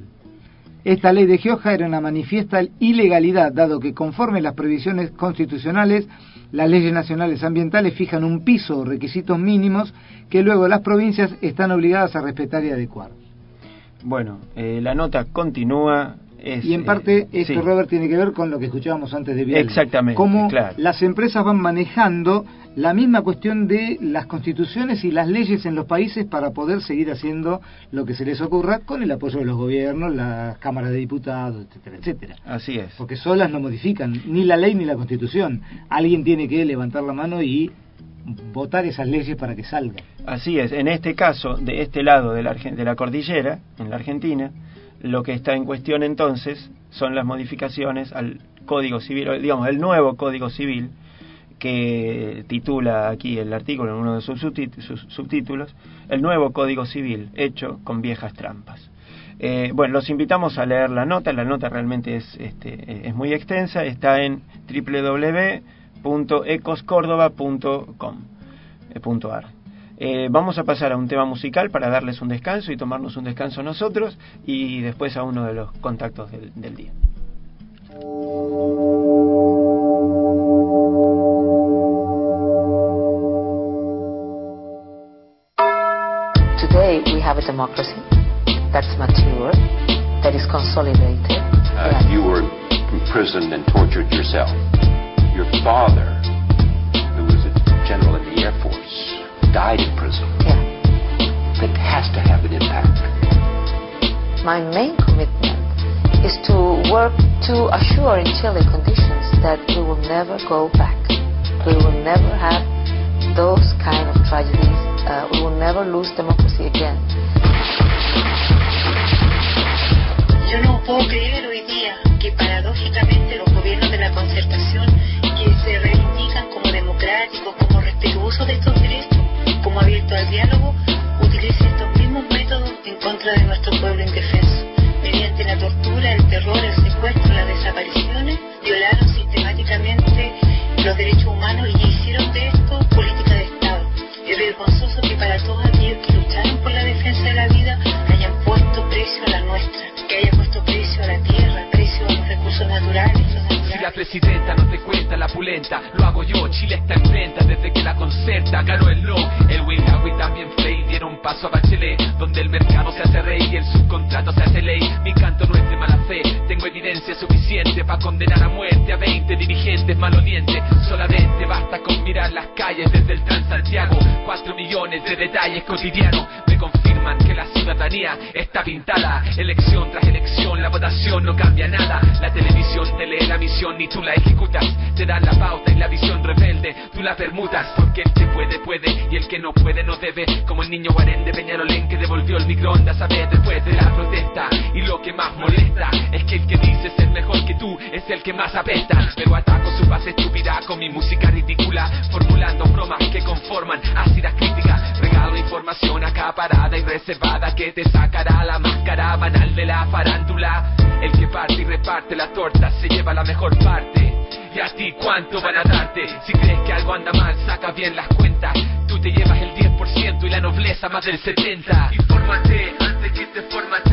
Esta ley de Gioja era una manifiesta ilegalidad, dado que conforme las previsiones constitucionales, las leyes nacionales ambientales fijan un piso o requisitos mínimos que luego las provincias están obligadas a respetar y adecuar. Bueno, eh, la nota continúa. Es, y en parte eh, esto, sí. Robert, tiene que ver con lo que escuchábamos antes de Vidal. Exactamente, Cómo claro. las empresas van manejando la misma cuestión de las constituciones y las leyes en los países para poder seguir haciendo lo que se les ocurra con el apoyo de los gobiernos, las cámaras de diputados, etcétera, etcétera. Así es. Porque solas no modifican ni la ley ni la constitución. Alguien tiene que levantar la mano y votar esas leyes para que salgan. Así es, en este caso, de este lado de la, de la cordillera, en la Argentina, lo que está en cuestión entonces son las modificaciones al Código Civil, digamos, el nuevo Código Civil, que titula aquí el artículo en uno de sus, subtítulos, el nuevo Código Civil hecho con viejas trampas. Eh, bueno, los invitamos a leer la nota, la nota realmente es, este, es muy extensa, está en www.ecoscórdoba.com. eh, vamos a pasar a un tema musical para darles un descanso y tomarnos un descanso nosotros y después a uno de los contactos del, del día. Today we have a democracy that's mature, that is consolidated. Uh, you were imprisoned and tortured yourself. Your father, who was a general in the Air Force, died in prison. Yeah. That has to have an impact. My main commitment is to work to assure in Chile conditions that we will never go back. We will never have those kind of tragedies. Uh, we will never lose democracy again. Yo no puedo creer hoy día que paradójicamente los gobiernos de la concertación que se reivindican como democráticos, como respetuosos de estos derechos, al diálogo, utilicen estos mismos métodos en contra de nuestro pueblo indefenso. Mediante la tortura, el terror, el secuestro, las desapariciones, violaron sistemáticamente los derechos humanos y hicieron de esto política de Estado. Es vergonzoso que para todos aquellos que lucharon por la defensa de la vida hayan puesto precio a la nuestra, que hayan puesto precio a la tierra, precio a los recursos naturales. los Si la presidenta no te cuenta la pulenta, lo hago yo, Chile está en venta desde que la concerta, ganó el no, paso a Bachelet, donde el mercado se hace rey y el subcontrato se hace ley, mi canto no es de mala fe, tengo evidencia suficiente para condenar a muerte a 20 dirigentes malolientes, solamente basta con mirar las calles desde el Transantiago, 4 millones de detalles cotidianos me confirman que la ciudadanía está pintada, elección tras elección, votación no cambia nada, la televisión te lee la misión y tú la ejecutas, te dan la pauta y la visión rebelde, tú la permutas, porque el que puede puede y el que no puede no debe, como el niño Guarén de Peñarolén que devolvió el microondas a ver después de la protesta, y lo que más molesta es que el que dice ser mejor que tú es el que más apesta, pero ataco su base estúpida con mi música ridícula, formulando bromas que conforman ácidas críticas, regalo información acaparada y reservada que te sacará la máscara banal de la farándula, el que parte y reparte la torta se lleva la mejor parte. ¿Y a ti cuánto van a darte? Si crees que algo anda mal, saca bien las cuentas. Tú te llevas el 10% y la nobleza más del 70%. Infórmate antes que te formate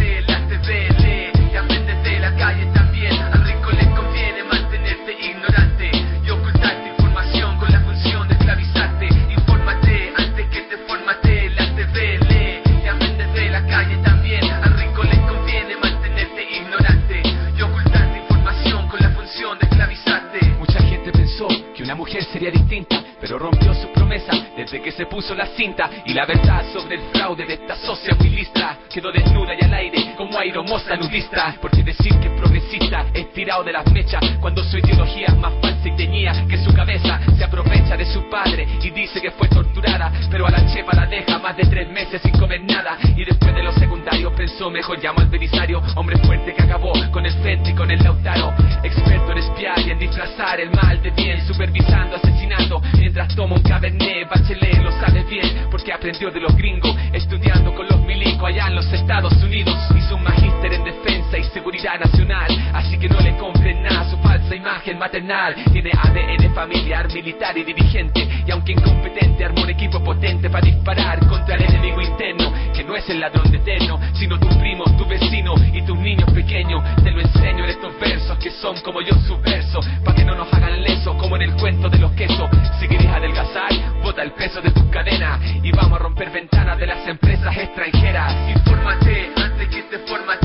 pensó que una mujer sería distinta, pero rompió su promesa desde que se puso la cinta. Y la verdad sobre el fraude de esta socia muy listra quedó desnuda y al aire como aeromoza nudista. Porque decir que es progresista es tirado de las mechas cuando su ideología es más falsa y teñía que su cabeza se aprovecha de su padre y dice que fue torturada, pero a la chepa la deja más de tres meses sin comer nada. Y después de los secundarios pensó mejor llamo al Belisario, hombre fuerte que acabó con el frente y con el Lautaro, experto en espiar y en disfrazar el mal de supervisando, asesinando, mientras toma un cabernet, bachelet lo sabe bien porque aprendió de los gringos, estudiando con los milicos allá en los Estados Unidos. Hizo un magíster en defensa y seguridad nacional, así que no le compren nada su falsa imagen maternal. Tiene ADN familiar, militar y dirigente, y aunque incompetente, armó un equipo potente para disparar contra el enemigo interno, que no es el ladrón de eterno, sino tu primo, tu vecino y tus niños pequeños. Te lo enseño en estos versos que son como yo subverso, para que no nos hagan leso como en el cuento de los quesos. Si quieres adelgazar, bota el peso de tus cadenas y vamos a romper ventanas de las empresas extranjeras. Infórmate antes que te formate,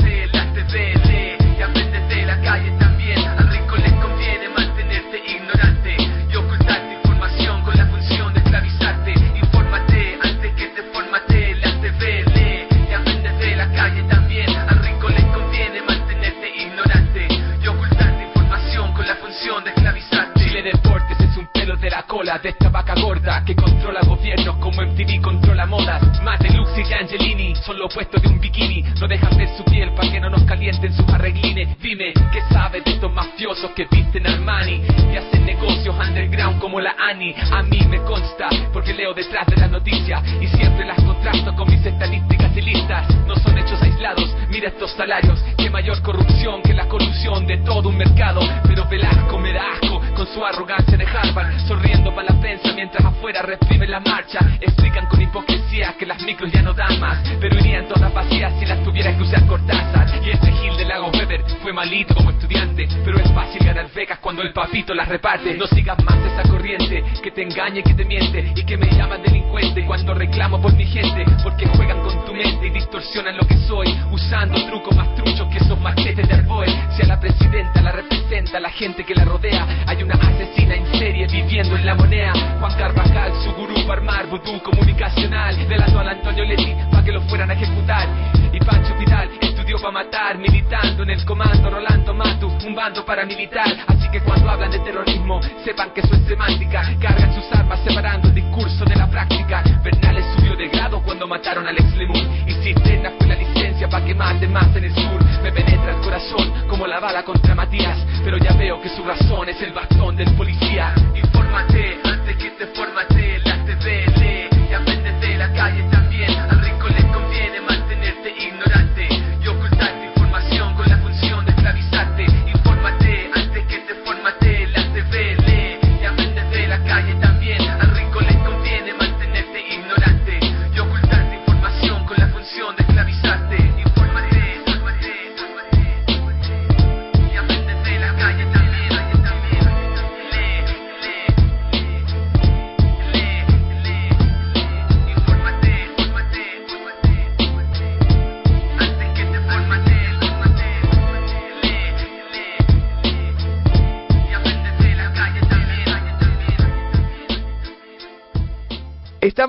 de esta vaca gorda de Angelini son lo opuesto de un bikini. No dejan ver su piel para que no nos calienten sus arreglines. Dime, ¿qué sabes de estos mafiosos que visten Armani y hacen negocios underground como la Ani? A mí me consta porque leo detrás de la noticia y siempre las contrasto con mis estadísticas y listas. No son hechos aislados, mira estos salarios. Que mayor corrupción que la colusión de todo un mercado. Pero Velasco me da asco con su arrogancia de Harvard, sonriendo para la prensa mientras afuera reprimen la marcha. Explican con hipocresía que las micros ya no dan más, pero irían todas vacías si las tuviera que usar Cortázar. Y ese Gil de Lago Weber fue malito como estudiante, pero es fácil ganar becas cuando el papito las reparte. No sigas más esa corriente que te engañe, que te miente y que me llaman delincuente cuando reclamo por mi gente, porque juegan con tu mente y distorsionan lo que soy, usando trucos más truchos que esos machetes de Arboe. Si la presidenta la representa la gente que la rodea, hay una asesina en serie viviendo en la moneda. Juan Carvajal, su gurú para armar vudú comunicacional, delató al Antonio Leti para que lo fueran a ejecutar. Y Pancho Vidal estudió para matar, militando en el comando Rolando Matu, un bando paramilitar. Así que cuando hablan de terrorismo, sepan que eso es semántica. Cargan sus armas separando el discurso de la práctica. Bernales subió de grado cuando mataron a Alex Lemun. Y Cisterna fue la licencia para que maten más en el sur. Me penetra el corazón como la bala contra Matías. Pero ya veo que su razón es el bastón del policía.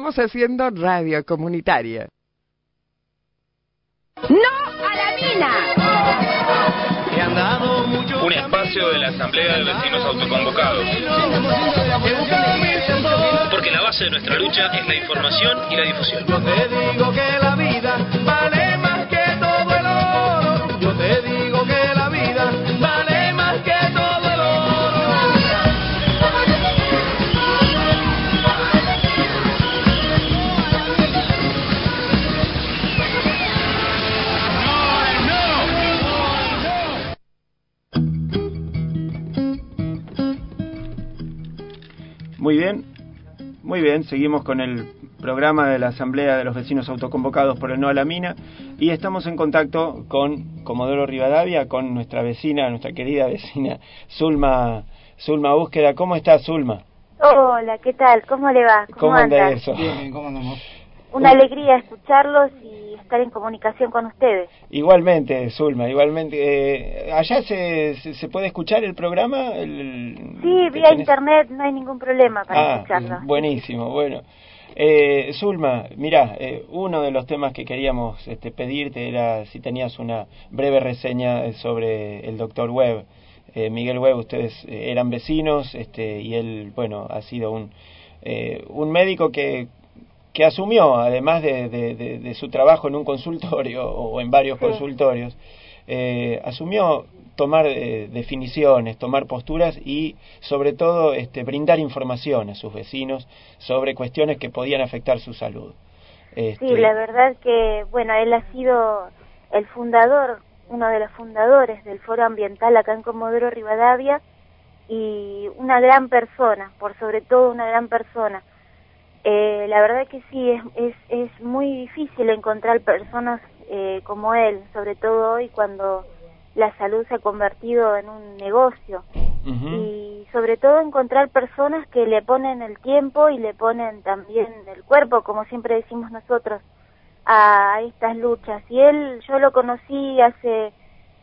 Estamos haciendo radio comunitaria. ¡No a la mina! Un espacio de la Asamblea de Vecinos Autoconvocados. Porque la base de nuestra lucha es la información y la difusión. Yo te digo que la vida vale más Muy bien, muy bien, seguimos con el programa de la Asamblea de los Vecinos Autoconvocados por el No a la Mina y estamos en contacto con Comodoro Rivadavia, con nuestra vecina, nuestra querida vecina Zulma, Zulma Búsqueda. ¿Cómo estás, Zulma? Hola, ¿qué tal? ¿Cómo le va? ¿Cómo anda anda? eso? Bien, ¿cómo andamos? Una alegría escucharlos y estar en comunicación con ustedes. Igualmente, Zulma, igualmente. Eh, ¿Allá se, se, se puede escuchar el programa? El- Sí, vía tenés? internet no hay ningún problema para Ah, escucharlo. buenísimo, bueno. Eh, Zulma, mira, eh, uno de los temas que queríamos este, pedirte era si tenías una breve reseña eh, sobre el doctor Webb. Eh, Miguel Webb, ustedes eh, eran vecinos este, y él, bueno, ha sido un, eh, un médico que, que asumió, además de, de- de- de su trabajo en un consultorio o en varios consultorios, eh, asumió tomar eh, definiciones, tomar posturas y sobre todo este, brindar información a sus vecinos sobre cuestiones que podían afectar su salud. Este, Sí, la verdad que, bueno, él ha sido el fundador, uno de los fundadores del Foro Ambiental acá en Comodoro Rivadavia y una gran persona, por sobre todo una gran persona. Eh, la verdad que sí, es, es, es muy difícil encontrar personas eh, como él, sobre todo hoy cuando la salud se ha convertido en un negocio. Y sobre todo encontrar personas que le ponen el tiempo y le ponen también el cuerpo, como siempre decimos nosotros, a estas luchas. Y él, yo lo conocí hace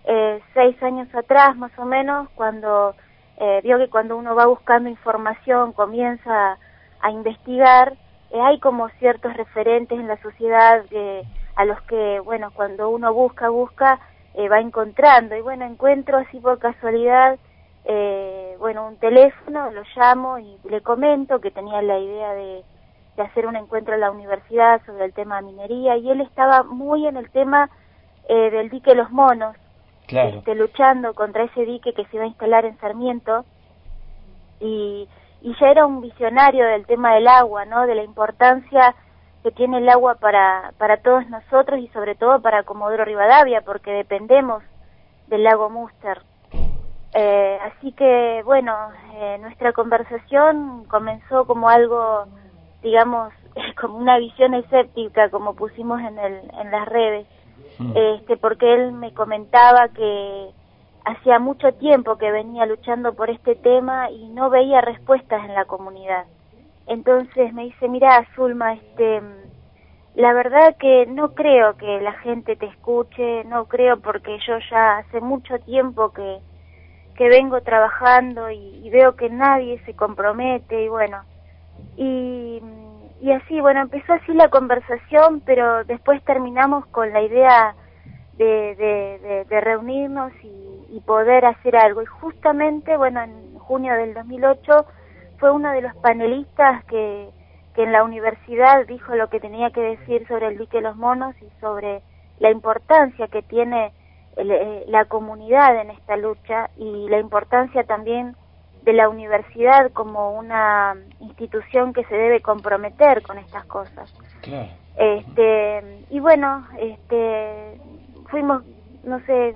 eh, seis años atrás, más o menos, cuando eh, vio que cuando uno va buscando información, comienza a investigar, eh, hay como ciertos referentes en la sociedad que, a los que, bueno, cuando uno busca, busca, eh, va encontrando. Y bueno, encuentro así por casualidad, eh, bueno, un teléfono, lo llamo y le comento que tenía la idea de, de hacer un encuentro en la universidad sobre el tema de minería y él estaba muy en el tema eh, del dique Los Monos, Claro. este, luchando contra ese dique que se iba a instalar en Sarmiento y, y ya era un visionario del tema del agua, ¿no? De la importancia que tiene el agua para, para todos nosotros y sobre todo para Comodoro Rivadavia, porque dependemos del lago Muster. Eh, así que, bueno, eh, nuestra conversación comenzó como algo, digamos, como una visión escéptica, como pusimos en, el, en las redes, este, porque él me comentaba que hacía mucho tiempo que venía luchando por este tema y no veía respuestas en la comunidad. Entonces me dice, mira, Zulma, este, la verdad que no creo que la gente te escuche, no creo porque yo ya hace mucho tiempo que, que vengo trabajando y, veo que nadie se compromete y bueno, y, y así, bueno, empezó así la conversación, pero después terminamos con la idea de, de, de, de reunirnos y, y poder hacer algo. Y justamente, bueno, en junio del 2008 fue uno de los panelistas que, que en la universidad dijo lo que tenía que decir sobre el dique de los monos y sobre la importancia que tiene el- eh, la comunidad en esta lucha y la importancia también de la universidad como una institución que se debe comprometer con estas cosas. Claro. Este, y bueno, este, fuimos, no sé,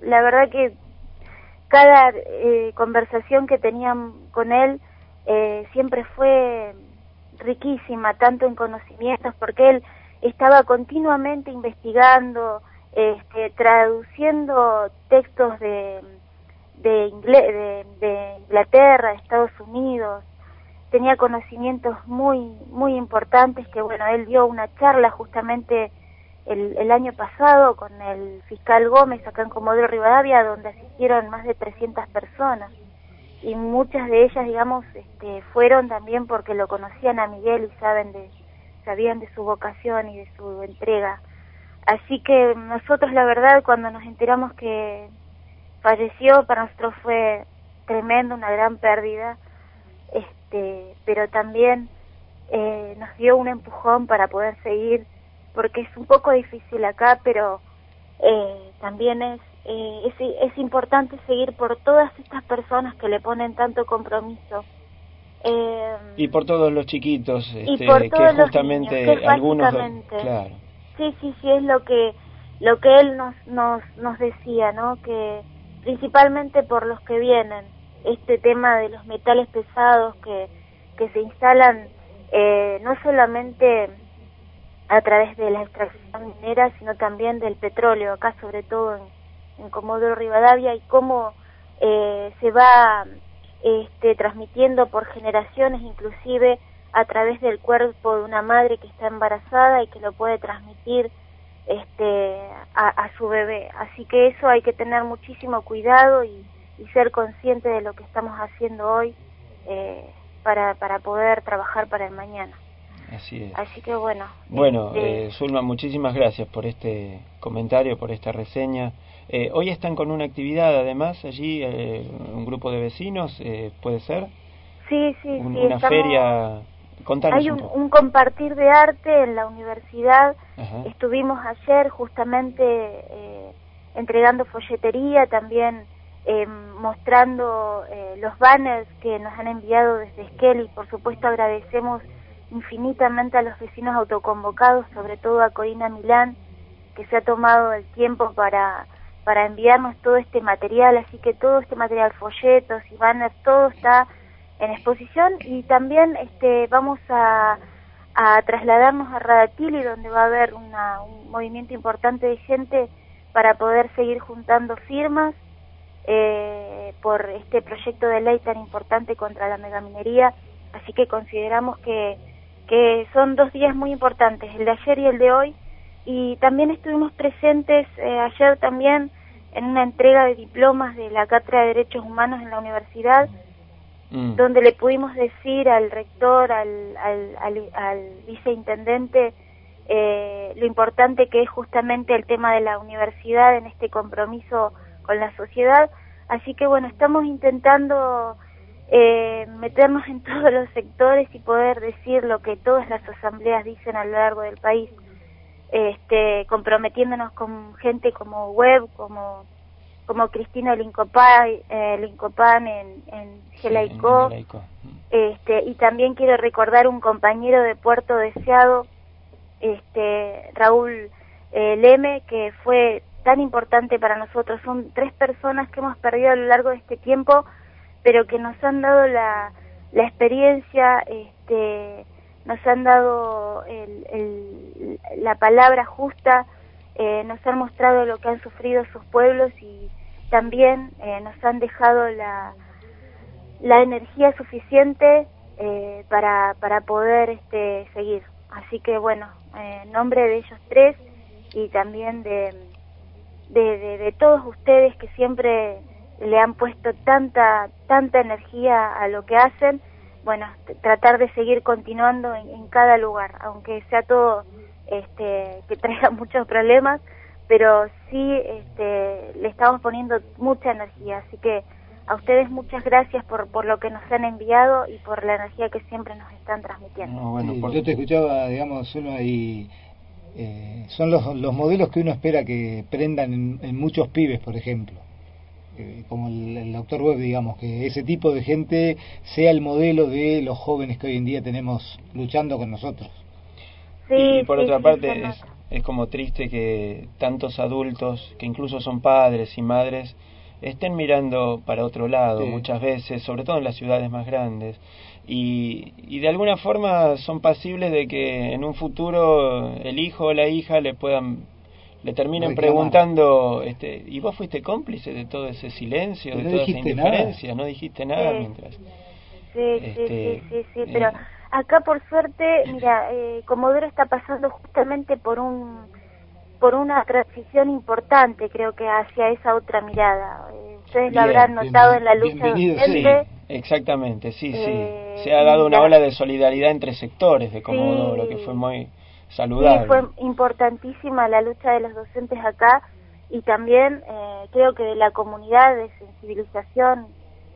la verdad que cada eh, conversación que tenían con él eh, siempre fue riquísima, tanto en conocimientos, porque él estaba continuamente investigando, este, traduciendo textos de, de, ingle- de, Inglaterra, Estados Unidos, tenía conocimientos muy, muy importantes que, bueno, él dio una charla justamente el, año pasado con el fiscal Gómez acá en Comodoro Rivadavia, donde asistieron más de 300 personas. Y muchas de ellas, digamos, este, fueron también porque lo conocían a Miguel y saben de, sabían de su vocación y de su entrega. Así que nosotros, la verdad, cuando nos enteramos que falleció, para nosotros fue tremendo, una gran pérdida, este, pero también eh, nos dio un empujón para poder seguir, porque es un poco difícil acá, pero eh, también es, eh, es, es importante seguir por todas estas personas que le ponen tanto compromiso. Eh, Y por todos los chiquitos, Y este, por que todos los justamente niños, que algunos... Claro. Sí, sí, sí, es lo que lo que él nos nos nos decía, ¿no? Que principalmente por los que vienen, este tema de los metales pesados que que se instalan eh, no solamente a través de la extracción minera, sino también del petróleo, acá sobre todo en, en Comodoro Rivadavia, y cómo eh, se va este, transmitiendo por generaciones, inclusive a través del cuerpo de una madre que está embarazada y que lo puede transmitir este, a, su bebé. Así que eso hay que tener muchísimo cuidado y, ser consciente de lo que estamos haciendo hoy eh, para poder trabajar para el mañana. Así es. Así que bueno. Bueno, este, eh, Zulma, muchísimas gracias por este comentario, por esta reseña. Eh, hoy están con una actividad, además, allí, eh, un grupo de vecinos, eh, ¿puede ser? sí, sí, Un- sí. una estamos- feria. Contanos Hay un un, poco. un compartir de arte en la universidad. Ajá. Estuvimos ayer justamente eh, entregando folletería, también eh, mostrando eh, los banners que nos han enviado desde Esquel y por supuesto agradecemos infinitamente a los vecinos autoconvocados, sobre todo a Corina Milán, que se ha tomado el tiempo para, para enviarnos todo este material, así que todo este material, folletos y banners, todo está en exposición y también este, vamos a, a trasladarnos a Radatili, donde va a haber una, un movimiento importante de gente para poder seguir juntando firmas eh, por este proyecto de ley tan importante contra la megaminería. Así que consideramos que, que son dos días muy importantes, el de ayer y el de hoy. Y también estuvimos presentes eh, ayer también en una entrega de diplomas de la Cátedra de Derechos Humanos en la universidad, Mm. donde le pudimos decir al rector, al, al, al, al viceintendente, eh, lo importante que es justamente el tema de la universidad en este compromiso con la sociedad. Así que bueno, estamos intentando eh, meternos en todos los sectores y poder decir lo que todas las asambleas dicen a lo largo del país, este, comprometiéndonos con gente como Web, como como Cristina Lincopan, eh, Lincopan en, en Gelaico. Este, y también quiero recordar un compañero de Puerto Deseado, este, Raúl eh, Leme, que fue tan importante para nosotros. Son tres personas que hemos perdido a lo largo de este tiempo, pero que nos han dado la, la experiencia, este, nos han dado el, la palabra justa, eh, nos han mostrado lo que han sufrido sus pueblos y también eh, nos han dejado la, la energía suficiente eh, para, para poder este, seguir. Así que bueno, eh, en nombre de ellos tres y también de, de, de todos ustedes que siempre le han puesto tanta, tanta energía a lo que hacen, bueno, tratar de seguir continuando en, en cada lugar, aunque sea todo este, que traiga muchos problemas, pero sí este, le estamos poniendo mucha energía, así que a ustedes muchas gracias por, por lo que nos han enviado y por la energía que siempre nos están transmitiendo. No, bueno, Yo te escuchaba, digamos, uno ahí, eh, son los, los modelos que uno espera que prendan en, en muchos pibes, por ejemplo. Como el, el doctor Webb, digamos, que ese tipo de gente sea el modelo de los jóvenes que hoy en día tenemos luchando con nosotros. Sí, y por sí, otra sí, parte es, es como triste que tantos adultos, que incluso son padres y madres, estén mirando para otro lado Sí. muchas veces, sobre todo en las ciudades más grandes, y, y de alguna forma son pasibles de que en un futuro el hijo o la hija le puedan le terminen Reclamar. preguntando este y vos fuiste cómplice de todo ese silencio Pero de no toda esa nada. indiferencia no dijiste nada Sí. mientras Sí, sí, Este, sí, sí, sí, eh, pero acá por suerte, mira, eh, Comodoro está pasando justamente por un por una transición importante, creo que hacia esa otra mirada. Eh, ustedes lo habrán notado en la lucha Bienvenido, sí, docente. exactamente, sí, Eh, sí. Se ha dado una la- ola de solidaridad entre sectores de Comodoro, que fue muy saludable. Sí, fue importantísima la lucha de los docentes acá y también eh, creo que la comunidad de sensibilización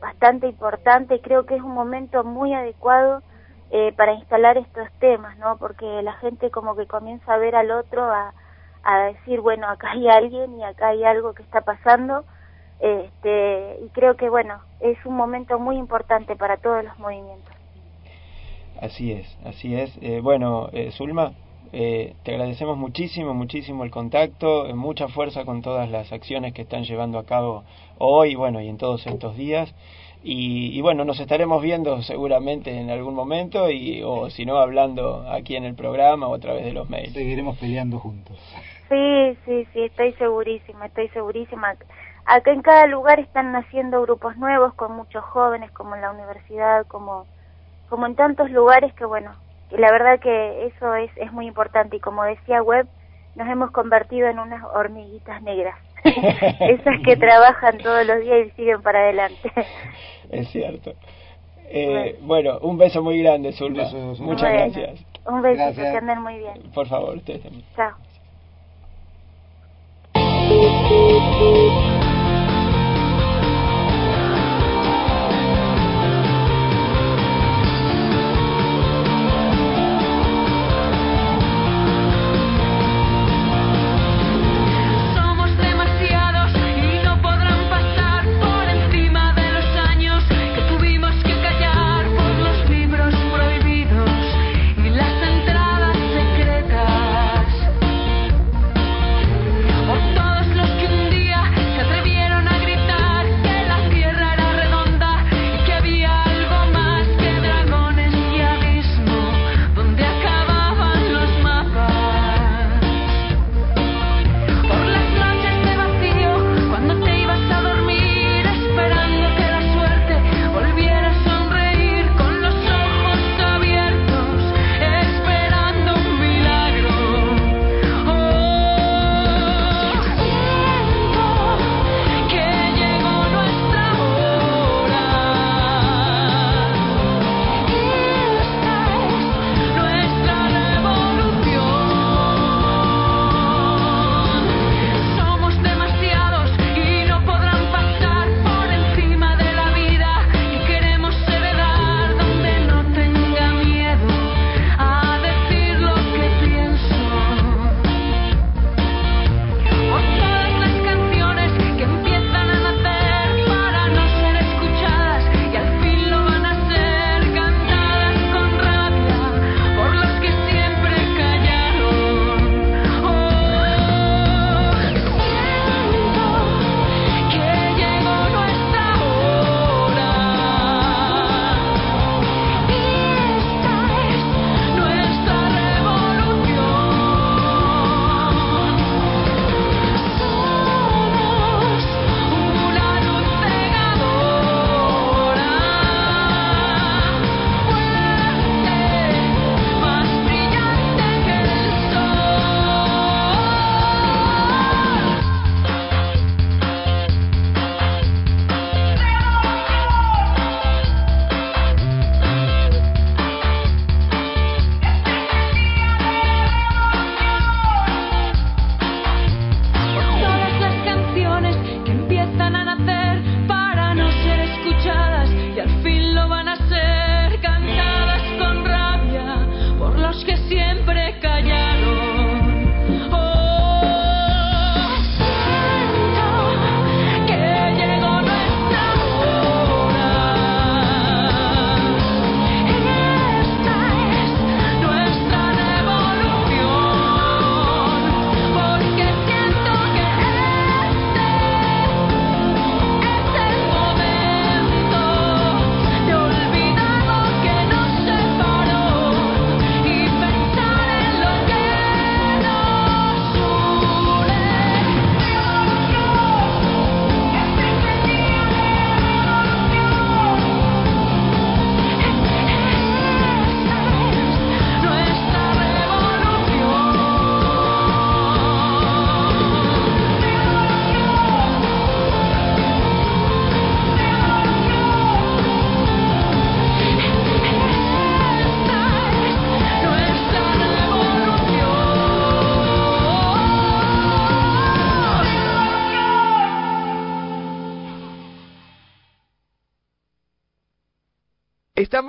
bastante importante. Creo que es un momento muy adecuado eh, para instalar estos temas, ¿no? Porque la gente como que comienza a ver al otro, a, a decir, bueno, acá hay alguien y acá hay algo que está pasando. Este, y creo que, bueno, es un momento muy importante para todos los movimientos. Así es, así es. Eh, bueno, eh, Zulma, eh, te agradecemos muchísimo, muchísimo el contacto, eh, mucha fuerza con todas las acciones que están llevando a cabo hoy, bueno, y en todos estos días. Y, y bueno, nos estaremos viendo seguramente en algún momento, y, o si no, hablando aquí en el programa o a través de los mails. Seguiremos peleando juntos. Sí, sí, sí, estoy segurísima, estoy segurísima. Acá en cada lugar están naciendo grupos nuevos con muchos jóvenes, como en la universidad, como, como en tantos lugares que, bueno, y la verdad que eso es, es muy importante. Y como decía Webb, nos hemos convertido en unas hormiguitas negras. Esas que trabajan todos los días y siguen para adelante. Es cierto. Eh, bueno, un beso muy grande, Zulma. Muchas Bueno, gracias. Un besito, Gracias. que anden muy bien. Por favor, ustedes también. Chao.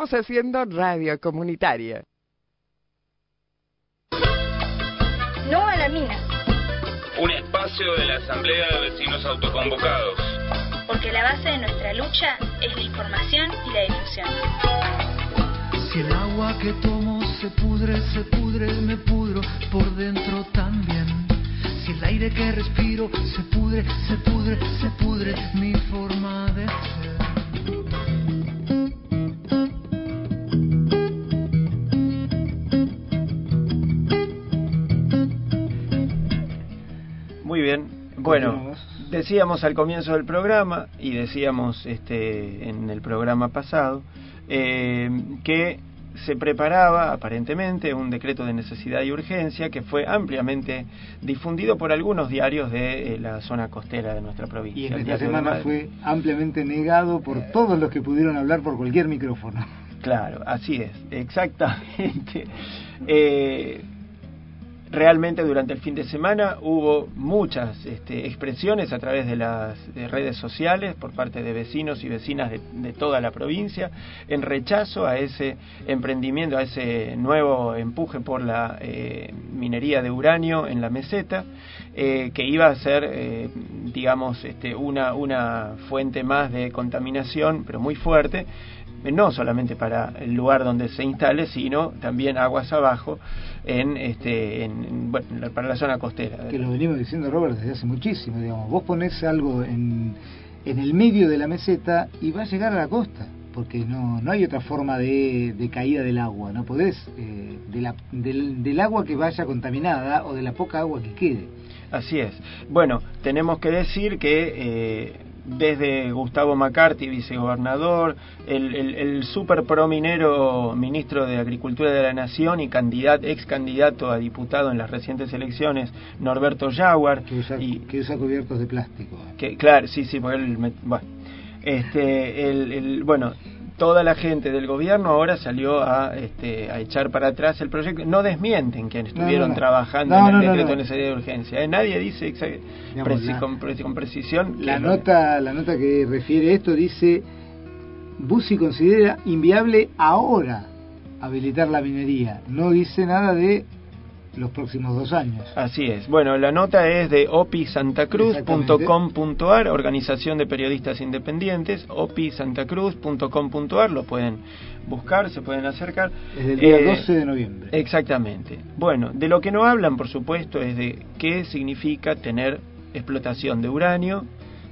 Estamos haciendo radio comunitaria. No a la mina. Un espacio de la Asamblea de Vecinos Autoconvocados. Porque la base de nuestra lucha es la información y la difusión. Si el agua que tomo se pudre, se pudre, me pudro por dentro también. Si el aire que respiro se pudre, se pudre, se pudre mi forma de ser. Muy bien. Bueno, decíamos al comienzo del programa y decíamos este en el programa pasado eh, que se preparaba aparentemente un decreto de necesidad y urgencia que fue ampliamente difundido por algunos diarios de eh, la zona costera de nuestra provincia. Y en esta semana fue ampliamente negado por todos los que pudieron hablar por cualquier micrófono. Claro, así es, exactamente. Eh, realmente durante el fin de semana hubo muchas este, expresiones a través de las de redes sociales por parte de vecinos y vecinas de, de toda la provincia en rechazo a ese emprendimiento, a ese nuevo empuje por la eh, minería de uranio en la meseta, eh, que iba a ser, eh, digamos, este, una, una fuente más de contaminación, pero muy fuerte, no solamente para el lugar donde se instale, sino también aguas abajo en, este, en, en, bueno, para la zona costera. Que lo venimos diciendo Robert desde hace muchísimo, digamos. Vos ponés algo en, en el medio de la meseta y va a llegar a la costa, porque no, no hay otra forma de, de caída del agua, no podés, eh, de la, del, del agua que vaya contaminada o de la poca agua que quede. Así es. Bueno, tenemos que decir que eh, desde Gustavo McCarthy, vicegobernador, el, el, el super prominero ministro de Agricultura de la Nación y candidato, ex candidato a diputado en las recientes elecciones, Norberto Jaguar. Que usa, y, que usa cubiertos de plástico. Que, claro, sí, sí, porque él, me, bueno, este, el, el, bueno, toda la gente del gobierno ahora salió a, este, a echar para atrás el proyecto. No desmienten que estuvieron no, no, no. trabajando No, en el decreto no. de urgencia. ¿eh? Nadie dice exa- Digamos, preci- la- con, preci- con precisión. La no- nota, la nota que refiere esto dice, Bussi considera inviable ahora habilitar la minería. No dice nada de los próximos dos años. Así es. Bueno, la nota es de opisantacruz.com.ar, Organización de Periodistas Independientes, opisantacruz.com.ar, lo pueden buscar, se pueden acercar. Desde el día Eh, 12 de noviembre. Exactamente. Bueno, de lo que no hablan, por supuesto, es de qué significa tener explotación de uranio,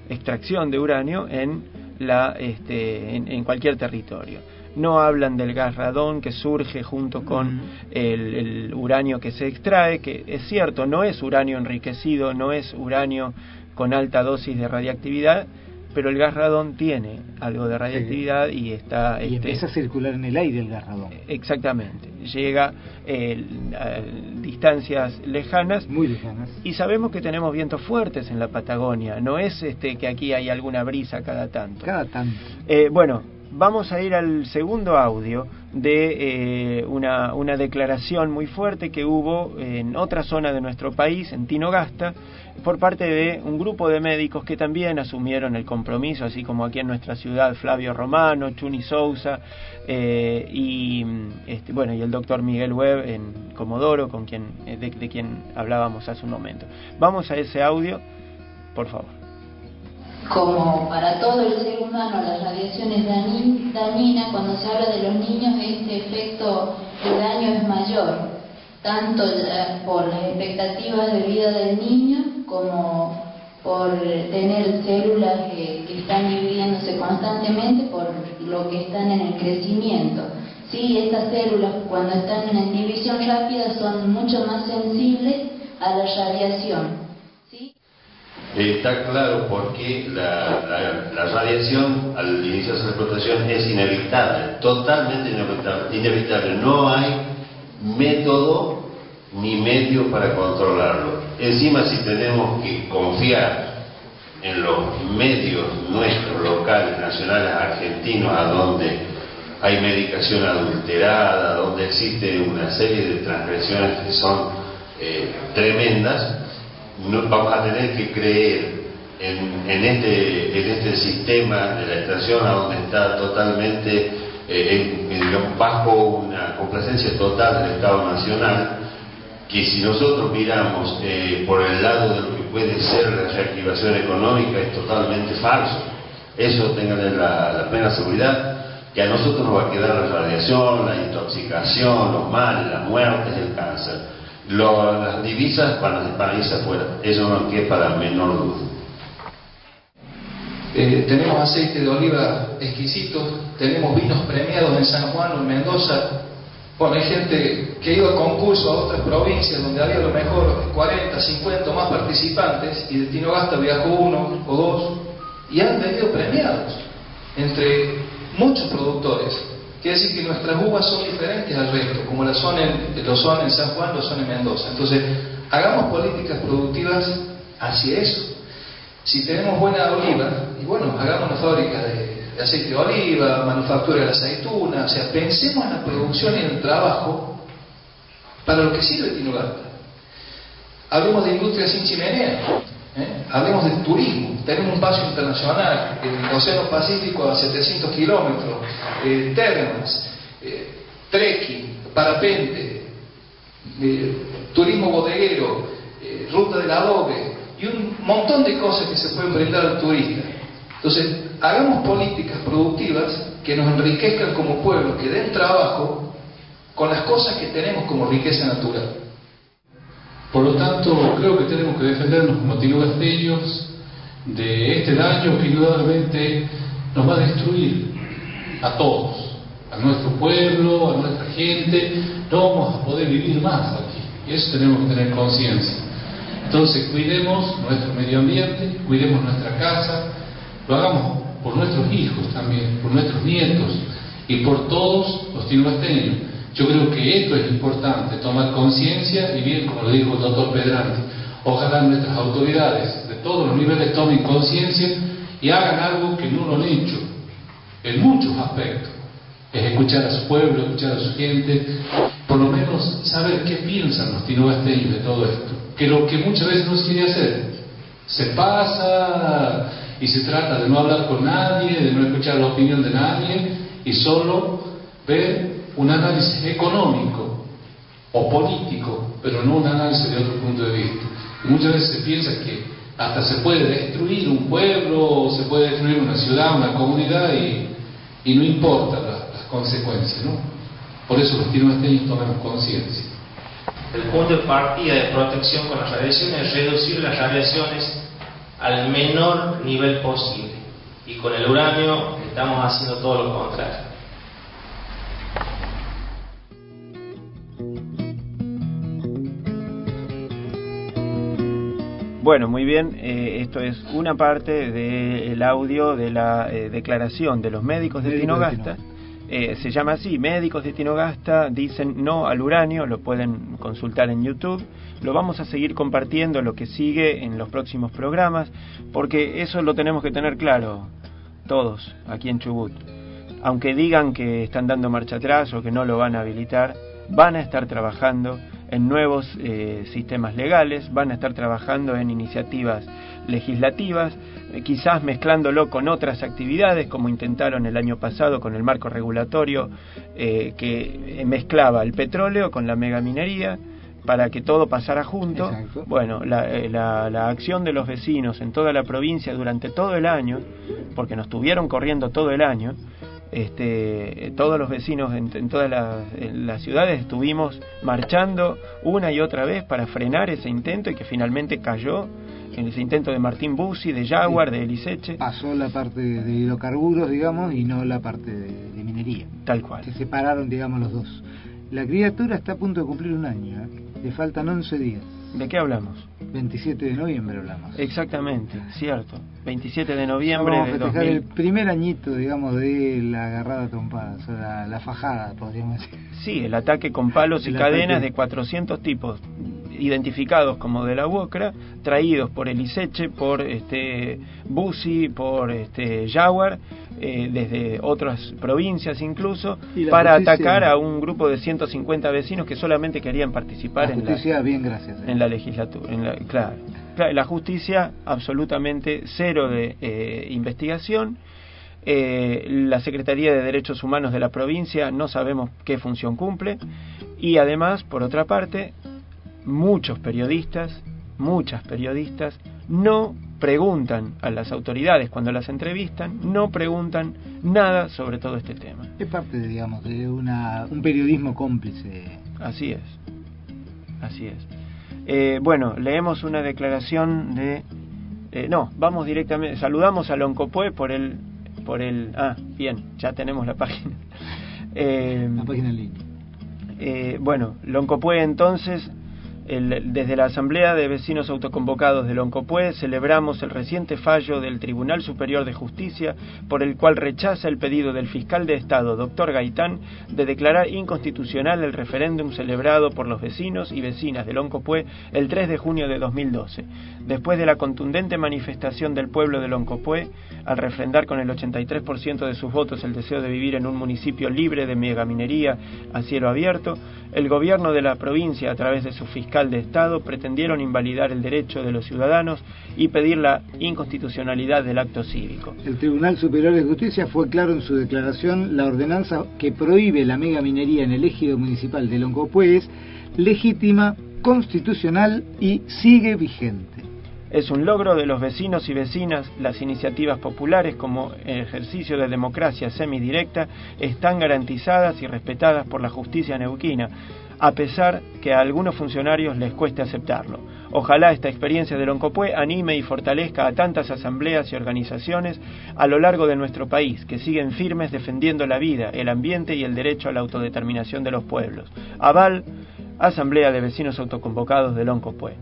extracción de uranio en la este, en, en cualquier territorio. No hablan del gas radón que surge junto con el, el uranio que se extrae, que es cierto, no es uranio enriquecido, no es uranio con alta dosis de radiactividad, pero el gas radón tiene algo de radiactividad y está... Y este, empieza a circular en el aire el gas radón. Exactamente, llega eh, a distancias lejanas. Muy lejanas. Y sabemos que tenemos vientos fuertes en la Patagonia, no es este que aquí hay alguna brisa cada tanto. Cada tanto. Eh, bueno, vamos a ir al segundo audio de eh, una, una declaración muy fuerte que hubo en otra zona de nuestro país, en Tinogasta, por parte de un grupo de médicos que también asumieron el compromiso, así como aquí en nuestra ciudad Flavio Romano, Chuni Sousa eh, y este, bueno y el doctor Miguel Webb en Comodoro, con quien eh, de, de quien hablábamos hace un momento. Vamos a ese audio, por favor. Como para todo el ser humano, la radiación es dañi- dañina. Cuando se habla de los niños, este efecto de daño es mayor, tanto por las expectativas de vida del niño como por tener células que, que están dividiéndose constantemente por lo que están en el crecimiento. Sí, estas células cuando están en división rápida son mucho más sensibles a la radiación. Está claro porque la, radiación al iniciarse la explotación es inevitable, totalmente inevitable. inevitable. No hay método ni medio para controlarlo. Encima si tenemos que confiar en los medios nuestros, locales, nacionales, argentinos, a donde hay medicación adulterada, donde existe una serie de transgresiones que son eh, tremendas, no, vamos a tener que creer en, en este, en este sistema de la estación a donde está totalmente eh, bajo una complacencia total del Estado Nacional, que si nosotros miramos eh, por el lado de lo que puede ser la reactivación económica es totalmente falso. Eso tengan la, la plena seguridad que a nosotros nos va a quedar la radiación, la intoxicación, los males, las muertes, el cáncer. Las divisas van a, van a irse afuera, eso no quepa la menor duda. Eh, tenemos aceite de oliva exquisito, tenemos vinos premiados en San Juan o en Mendoza. Bueno, hay gente que iba a concursos a otras provincias donde había a lo mejor 40, 50 o más participantes y de Tinogasta viajó uno o dos y han venido premiados entre muchos productores. Quiere decir que nuestras uvas son diferentes al resto, como las son en, lo son en San Juan, lo son en Mendoza. Entonces, hagamos políticas productivas hacia eso. Si tenemos buena oliva, y bueno, hagamos una fábrica de, de aceite de oliva, manufactura de la aceituna, o sea, pensemos en la producción y en el trabajo para lo que sirve Tinogasta. Hablemos de industria sin chimenea, ¿eh? hablemos de turismo, tenemos un paso internacional, el Océano Pacífico a 700 kilómetros, eh, termas, eh, trekking, parapente, eh, turismo bodeguero, ruta del adobe y un montón de cosas que se pueden brindar al turista. Entonces, hagamos políticas productivas que nos enriquezcan como pueblo, que den trabajo con las cosas que tenemos como riqueza natural. Por lo tanto, creo que tenemos que defendernos como tinogasteños de este daño que indudablemente nos va a destruir a todos, a nuestro pueblo, a nuestra gente. No vamos a poder vivir más aquí. Eso tenemos que tener conciencia. Entonces, cuidemos nuestro medio ambiente, cuidemos nuestra casa, lo hagamos por nuestros hijos también, por nuestros nietos y por todos los tinogasteños. Yo creo que esto es importante, tomar conciencia y bien, como lo dijo el doctor Pedrante, ojalá nuestras autoridades de todos los niveles tomen conciencia y hagan algo que no lo han hecho en muchos aspectos. Es escuchar a su pueblo, escuchar a su gente, por lo menos saber qué piensan los tinogasteños de todo esto, que lo que muchas veces no se quiere hacer, se pasa y se trata de no hablar con nadie, de no escuchar la opinión de nadie y solo ver un análisis económico o político, pero no un análisis de otro punto de vista. Y muchas veces se piensa que hasta se puede destruir un pueblo, se puede destruir una ciudad, una comunidad y, y no importa la- las consecuencias, ¿no? Por eso los tinogasteños tomamos conciencia. El punto de partida de protección con las radiaciones es reducir las radiaciones al menor nivel posible. Y con el uranio estamos haciendo todo lo contrario. Bueno, muy bien, eh, esto es una parte del audio de la eh, declaración de los médicos de Médicos de Tinogasta. Eh, se llama así, médicos de Tinogasta dicen no al uranio, lo pueden consultar en YouTube. Lo vamos a seguir compartiendo lo que sigue en los próximos programas, porque eso lo tenemos que tener claro todos aquí en Chubut. Aunque digan que están dando marcha atrás o que no lo van a habilitar, van a estar trabajando en nuevos eh, sistemas legales, van a estar trabajando en iniciativas legislativas, eh, quizás mezclándolo con otras actividades, como intentaron el año pasado con el marco regulatorio eh, que mezclaba el petróleo con la megaminería para que todo pasara junto. Bueno, la, la, la acción de los vecinos en toda la provincia durante todo el año, porque nos tuvieron corriendo todo el año, este, todos los vecinos en, en todas las, en las ciudades estuvimos marchando una y otra vez para frenar ese intento y que finalmente cayó en ese intento de Martín Bussi, de Jaguar, de Eliseche. Pasó la parte de hidrocarburos, digamos, y no la parte de, de minería. Tal cual. Se separaron, digamos, los dos. La criatura está a punto de cumplir un año, ¿eh? le faltan 11 días. ¿De qué hablamos? 27 de noviembre hablamos. Exactamente, cierto. 27 de noviembre Vamos a de festejar 2000. el primer añito, digamos, de la agarrada trompada, o sea, la, la fajada, podríamos decir. Sí, el ataque con palos y El cadenas ataque. de 400 tipos identificados como de la UOCRA, traídos por Eliseche, por este Bussi, por este Jaguar, eh, desde otras provincias incluso, para justicia- atacar a un grupo de 150 vecinos que solamente querían participar La en la, justicia, bien, gracias. ¿eh? en la legislatura. En la, claro. Claro, la justicia absolutamente cero de eh, investigación. Eh, la Secretaría de Derechos Humanos de la provincia no sabemos qué función cumple y además, por otra parte, muchos periodistas, muchas periodistas no preguntan a las autoridades cuando las entrevistan, no preguntan nada sobre todo este tema. Es parte, digamos, de una, un periodismo cómplice. Así es, así es. Eh, bueno, leemos una declaración de... eh, no, vamos directamente, saludamos a Loncopue por el... Por el ah, bien, ya tenemos la página. Eh, La página en línea. bueno, Loncopue entonces, el- desde la Asamblea de Vecinos Autoconvocados de Loncopue celebramos el reciente fallo del Tribunal Superior de Justicia por el cual rechaza el pedido del fiscal de Estado, doctor Gaitán, de declarar inconstitucional el referéndum celebrado por los vecinos y vecinas de Loncopue el 3 de junio de 2012. Después de la contundente manifestación del pueblo de Loncopue, al refrendar con el 83% de sus votos el deseo de vivir en un municipio libre de megaminería a cielo abierto, el gobierno de la provincia, a través de su fiscal de Estado, pretendieron invalidar el derecho de los ciudadanos y pedir la inconstitucionalidad del acto cívico. El Tribunal Superior de Justicia fue claro en su declaración, la ordenanza que prohíbe la megaminería en el ejido municipal de Loncopué es legítima, constitucional y sigue vigente. Es un logro de los vecinos y vecinas, las iniciativas populares como ejercicio de democracia semidirecta están garantizadas y respetadas por la justicia neuquina, a pesar que a algunos funcionarios les cueste aceptarlo. Ojalá esta experiencia de Loncopue anime y fortalezca a tantas asambleas y organizaciones a lo largo de nuestro país que siguen firmes defendiendo la vida, el ambiente y el derecho a la autodeterminación de los pueblos. Aval, Asamblea de Vecinos Autoconvocados de Loncopue.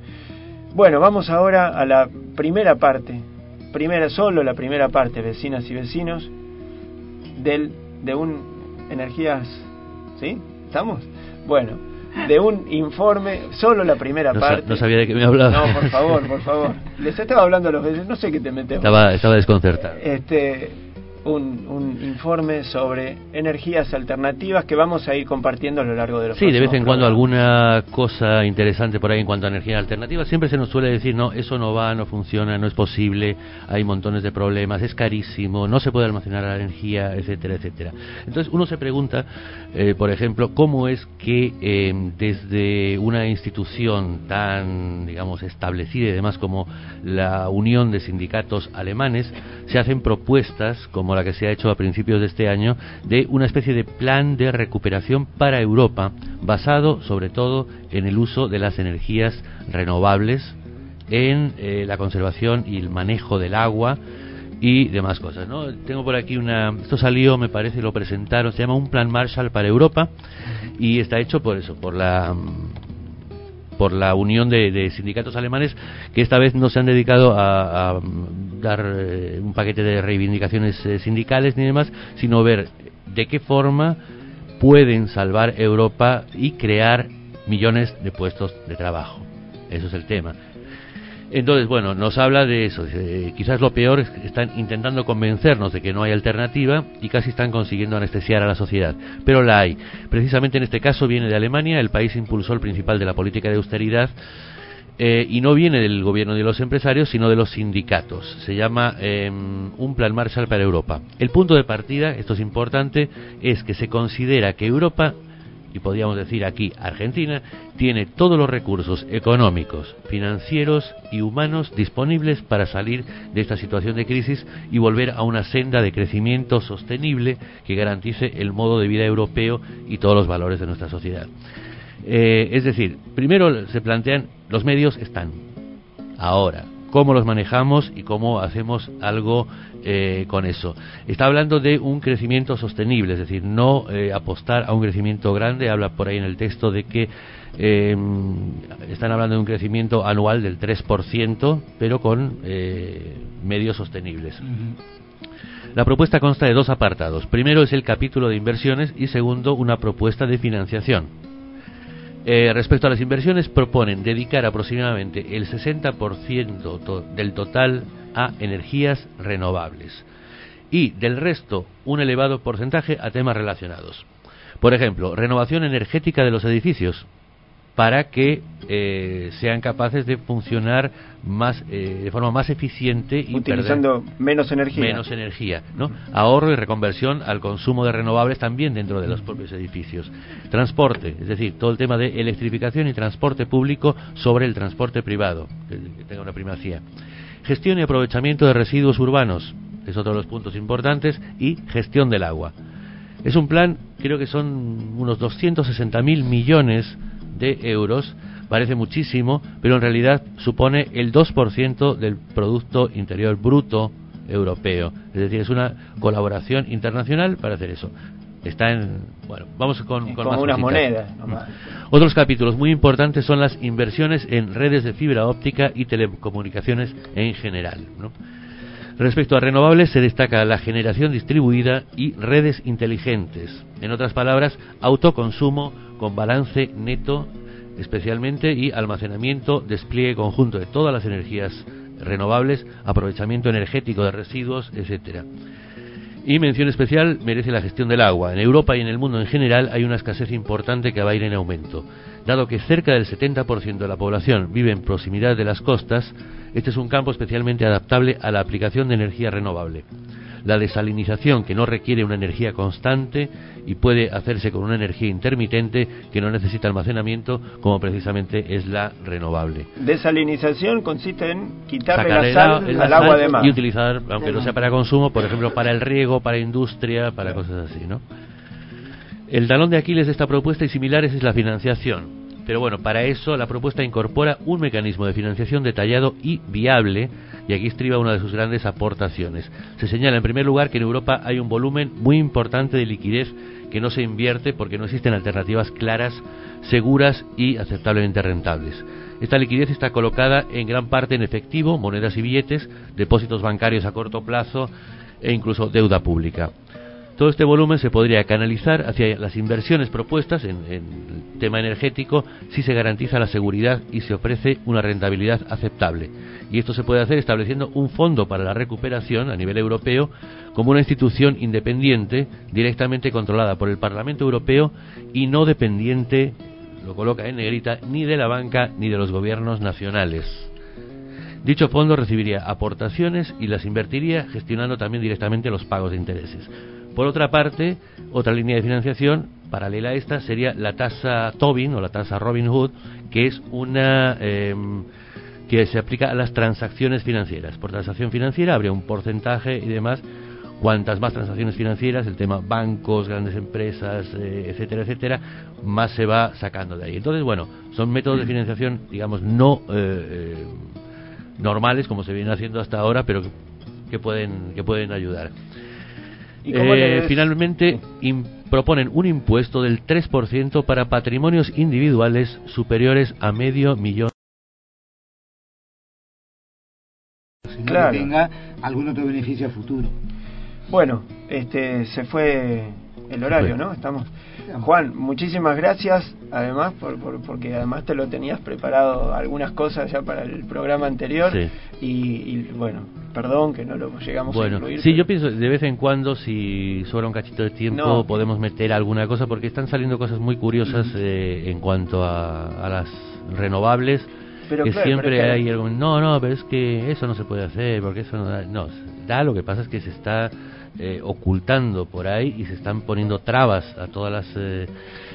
Bueno, vamos ahora a la primera parte, primera solo la primera parte, vecinas y vecinos, del de un energías, ¿sí? ¿Estamos? Bueno, de un informe, solo la primera No, sa- parte. no sabía de qué me hablaba. No, por favor, por favor. Les estaba hablando a los vecinos, no sé qué te metemos. Estaba, estaba desconcertado. Este, un, un informe sobre energías alternativas que vamos a ir compartiendo a lo largo de los Sí, de vez en cuando alguna cosa interesante por ahí en cuanto a energía alternativa. Siempre se nos suele decir, no, eso no va, no funciona, no es posible, hay montones de problemas, es carísimo, no se puede almacenar la energía, etcétera, etcétera. Entonces uno se pregunta, eh, por ejemplo, cómo es que eh, desde una institución tan, digamos, establecida y demás como la Unión de Sindicatos Alemanes, se hacen propuestas, como la que se ha hecho a principios de este año, de una especie de plan de recuperación para Europa, basado sobre todo en el uso de las energías renovables, en eh, la conservación y el manejo del agua y demás cosas. ¿no? Tengo por aquí una... Esto salió, me parece, lo presentaron, se llama un plan Marshall para Europa y está hecho por eso, por la por la unión de, de sindicatos alemanes que esta vez no se han dedicado a, a dar eh, un paquete de reivindicaciones eh, sindicales ni demás, sino ver de qué forma pueden salvar Europa y crear millones de puestos de trabajo. Eso es el tema. Entonces, bueno, nos habla de eso. eh, quizás lo peor es que están intentando convencernos de que no hay alternativa y casi están consiguiendo anestesiar a la sociedad. Pero la hay. Precisamente en este caso viene de Alemania, el país impulsor principal de la política de austeridad. Eh, y no viene del gobierno de los empresarios, sino de los sindicatos. Se llama eh, un plan Marshall para Europa. El punto de partida, esto es importante, es que se considera que Europa y podríamos decir aquí Argentina, tiene todos los recursos económicos, financieros y humanos disponibles para salir de esta situación de crisis y volver a una senda de crecimiento sostenible que garantice el modo de vida europeo y todos los valores de nuestra sociedad. Eh, es decir, primero se plantean, los medios están, ahora, cómo los manejamos y cómo hacemos algo eh, con eso. Está hablando de un crecimiento sostenible, es decir, no eh, apostar a un crecimiento grande. Habla por ahí en el texto de que eh, están hablando de un crecimiento anual del 3%, pero con eh, medios sostenibles. La propuesta consta de dos apartados. Primero es el capítulo de inversiones y segundo una propuesta de financiación. Eh, respecto a las inversiones, proponen dedicar aproximadamente el 60% to- del total a energías renovables y del resto un elevado porcentaje a temas relacionados. Por ejemplo, renovación energética de los edificios. Para que eh, sean capaces de funcionar más eh, de forma más eficiente y utilizando menos energía. menos energía no ahorro y reconversión al consumo de renovables también dentro de los propios edificios. Transporte es decir todo el tema de electrificación y transporte público sobre el transporte privado que, que tenga una primacía. Gestión y aprovechamiento de residuos urbanos es otro de los puntos importantes y gestión del agua. Es un plan creo que son unos 260 mil millones de euros parece muchísimo, pero en realidad supone el 2% del Producto Interior Bruto europeo. Es decir, es una colaboración internacional para hacer eso. Está en. Bueno, vamos con, con unas cositas. monedas. Otros capítulos muy importantes son las inversiones en redes de fibra óptica y telecomunicaciones en general. ¿no? Respecto a renovables, se destaca la generación distribuida y redes inteligentes. En otras palabras, autoconsumo con balance neto especialmente y almacenamiento, despliegue conjunto de todas las energías renovables, aprovechamiento energético de residuos, etcétera. Y mención especial merece la gestión del agua. En Europa y en el mundo en general hay una escasez importante que va a ir en aumento. Dado que cerca del 70% de la población vive en proximidad de las costas, este es un campo especialmente adaptable a la aplicación de energía renovable. La desalinización, que no requiere una energía constante y puede hacerse con una energía intermitente que no necesita almacenamiento, como precisamente es la renovable. Desalinización consiste en quitarle la sal la al agua de mar. y utilizar, aunque no sea para consumo, por ejemplo, para el riego, para industria, para cosas así, ¿no? El talón de Aquiles de esta propuesta y similares es la financiación. Pero bueno, para eso la propuesta incorpora un mecanismo de financiación detallado y viable, y aquí estriba una de sus grandes aportaciones. Se señala en primer lugar que en Europa hay un volumen muy importante de liquidez que no se invierte porque no existen alternativas claras, seguras y aceptablemente rentables. Esta liquidez está colocada en gran parte en efectivo, monedas y billetes, depósitos bancarios a corto plazo e incluso deuda pública. Todo este volumen se podría canalizar hacia las inversiones propuestas en, el tema energético si se garantiza la seguridad y se ofrece una rentabilidad aceptable. Y esto se puede hacer estableciendo un fondo para la recuperación a nivel europeo como una institución independiente, directamente controlada por el Parlamento Europeo y no dependiente, lo coloca en negrita, ni de la banca ni de los gobiernos nacionales. Dicho fondo recibiría aportaciones y las invertiría gestionando también directamente los pagos de intereses. Por otra parte, otra línea de financiación paralela a esta sería la tasa Tobin o la tasa Robin Hood, que es una eh, que se aplica a las transacciones financieras. Por transacción financiera habría un porcentaje y demás. Cuantas más transacciones financieras, el tema bancos, grandes empresas, eh, etcétera, etcétera, más se va sacando de ahí. Entonces, bueno, son métodos de financiación, digamos, no eh, eh, normales como se viene haciendo hasta ahora, pero que, que pueden que pueden ayudar. ¿Y cómo Eh, finalmente, proponen un impuesto del 3% para patrimonios individuales superiores a medio millón. sino Claro. que tenga algún otro beneficio a futuro. Bueno, este se fue el horario. ¿no? Estamos. Juan, muchísimas gracias, además, por, por- porque además te lo tenías preparado algunas cosas ya para el programa anterior. Sí. Y, y, bueno, perdón que no lo llegamos a Bueno, incluir. sí, pero- yo pienso de vez en cuando, si sobra un cachito de tiempo, No. podemos meter alguna cosa, porque están saliendo cosas muy curiosas eh, en cuanto a, a las renovables. Pero que claro, siempre pero hay algo, no, no, pero es que eso no se puede hacer, porque eso no da, no, da lo que pasa es que se está eh, ocultando por ahí y se están poniendo trabas a todas las... eh,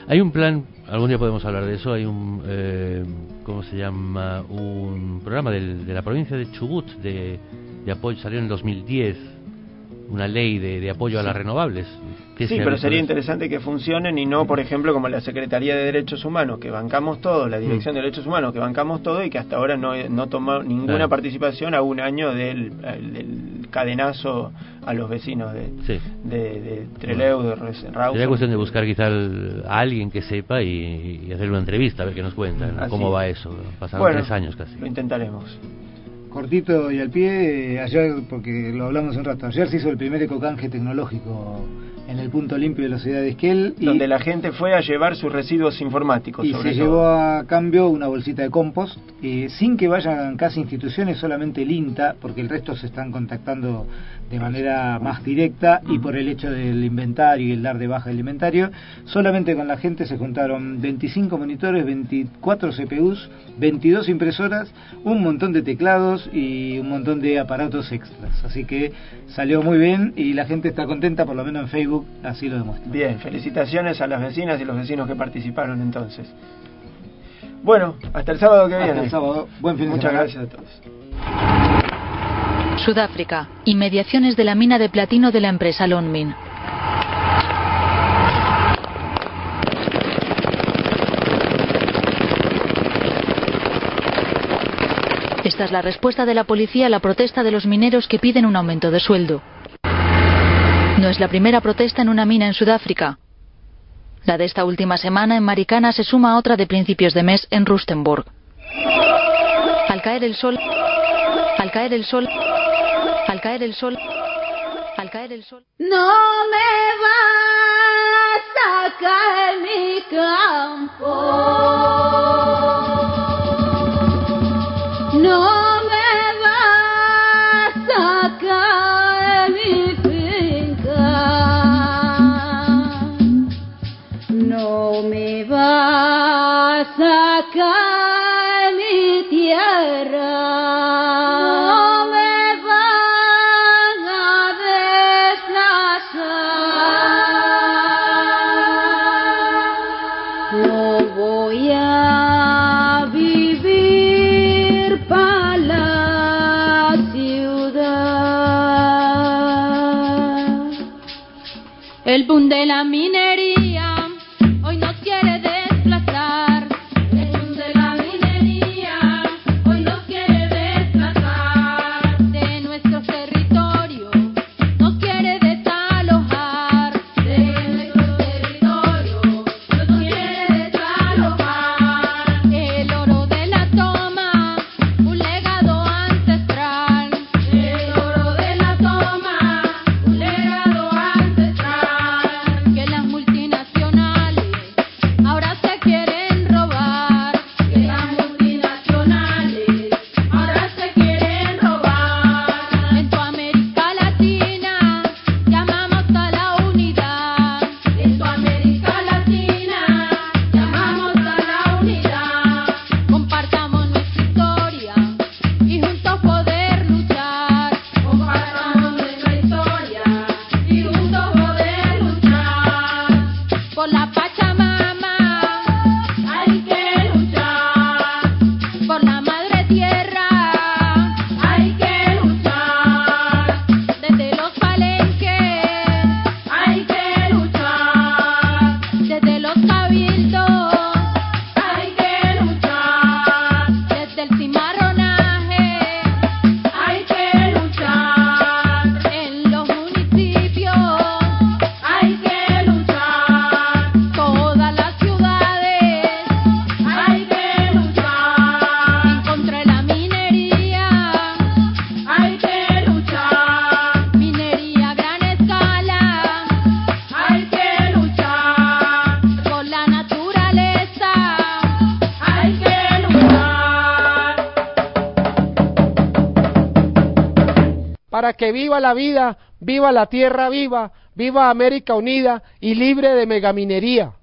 hay un plan, algún día podemos hablar de eso, hay un, eh, ¿cómo se llama? Un programa del- de la provincia de Chubut de, de apoyo, salió en el 2010, una ley de, de apoyo a las renovables. Sí, pero sería interesante que funcionen y no, por ejemplo, como la Secretaría de Derechos Humanos, que bancamos todo, la Dirección de Derechos Humanos, que bancamos todo y que hasta ahora no, no tomó ninguna Claro. participación a un año del, del cadenazo a los vecinos de, Sí. de, de Trelew, de Rawson. Sería cuestión de buscar quizá a alguien que sepa y, y hacer una entrevista, a ver qué nos cuentan, Así cómo va eso. Pasaron Bueno, tres años casi. Lo intentaremos. Cortito y al pie, eh, ayer, porque lo hablamos un rato, ayer se hizo el primer ecocanje tecnológico en el punto limpio de la ciudad de Esquel. y- Donde la gente fue a llevar sus residuos informáticos. y sobre se todo. llevó a cambio una bolsita de compost, eh, sin que vayan casi instituciones, solamente el INTA, porque el resto se están contactando de manera más directa y por el hecho del inventario y el dar de baja el inventario, solamente con la gente se juntaron 25 monitores, 24 CPUs, 22 impresoras, un montón de teclados y un montón de aparatos extras. Así que salió muy bien y la gente está contenta, por lo menos en Facebook, así lo demuestra. Bien, felicitaciones a las vecinas y los vecinos que participaron entonces. Bueno, hasta el sábado que Hasta viene. el sábado. Buen fin de Muchas semana. gracias a todos. Sudáfrica. Inmediaciones de la mina de platino de la empresa Lonmin. Esta es la respuesta de la policía a la protesta de los mineros que piden un aumento de sueldo. No es la primera protesta en una mina en Sudáfrica. La de esta última semana en Maricana se suma a otra de principios de mes en Rustenburg. Al caer el sol, al caer el sol, al caer el sol, al caer el sol. No me vas a caer mi campo. De la minería que viva la vida, viva la tierra viva, viva América unida y libre de megaminería.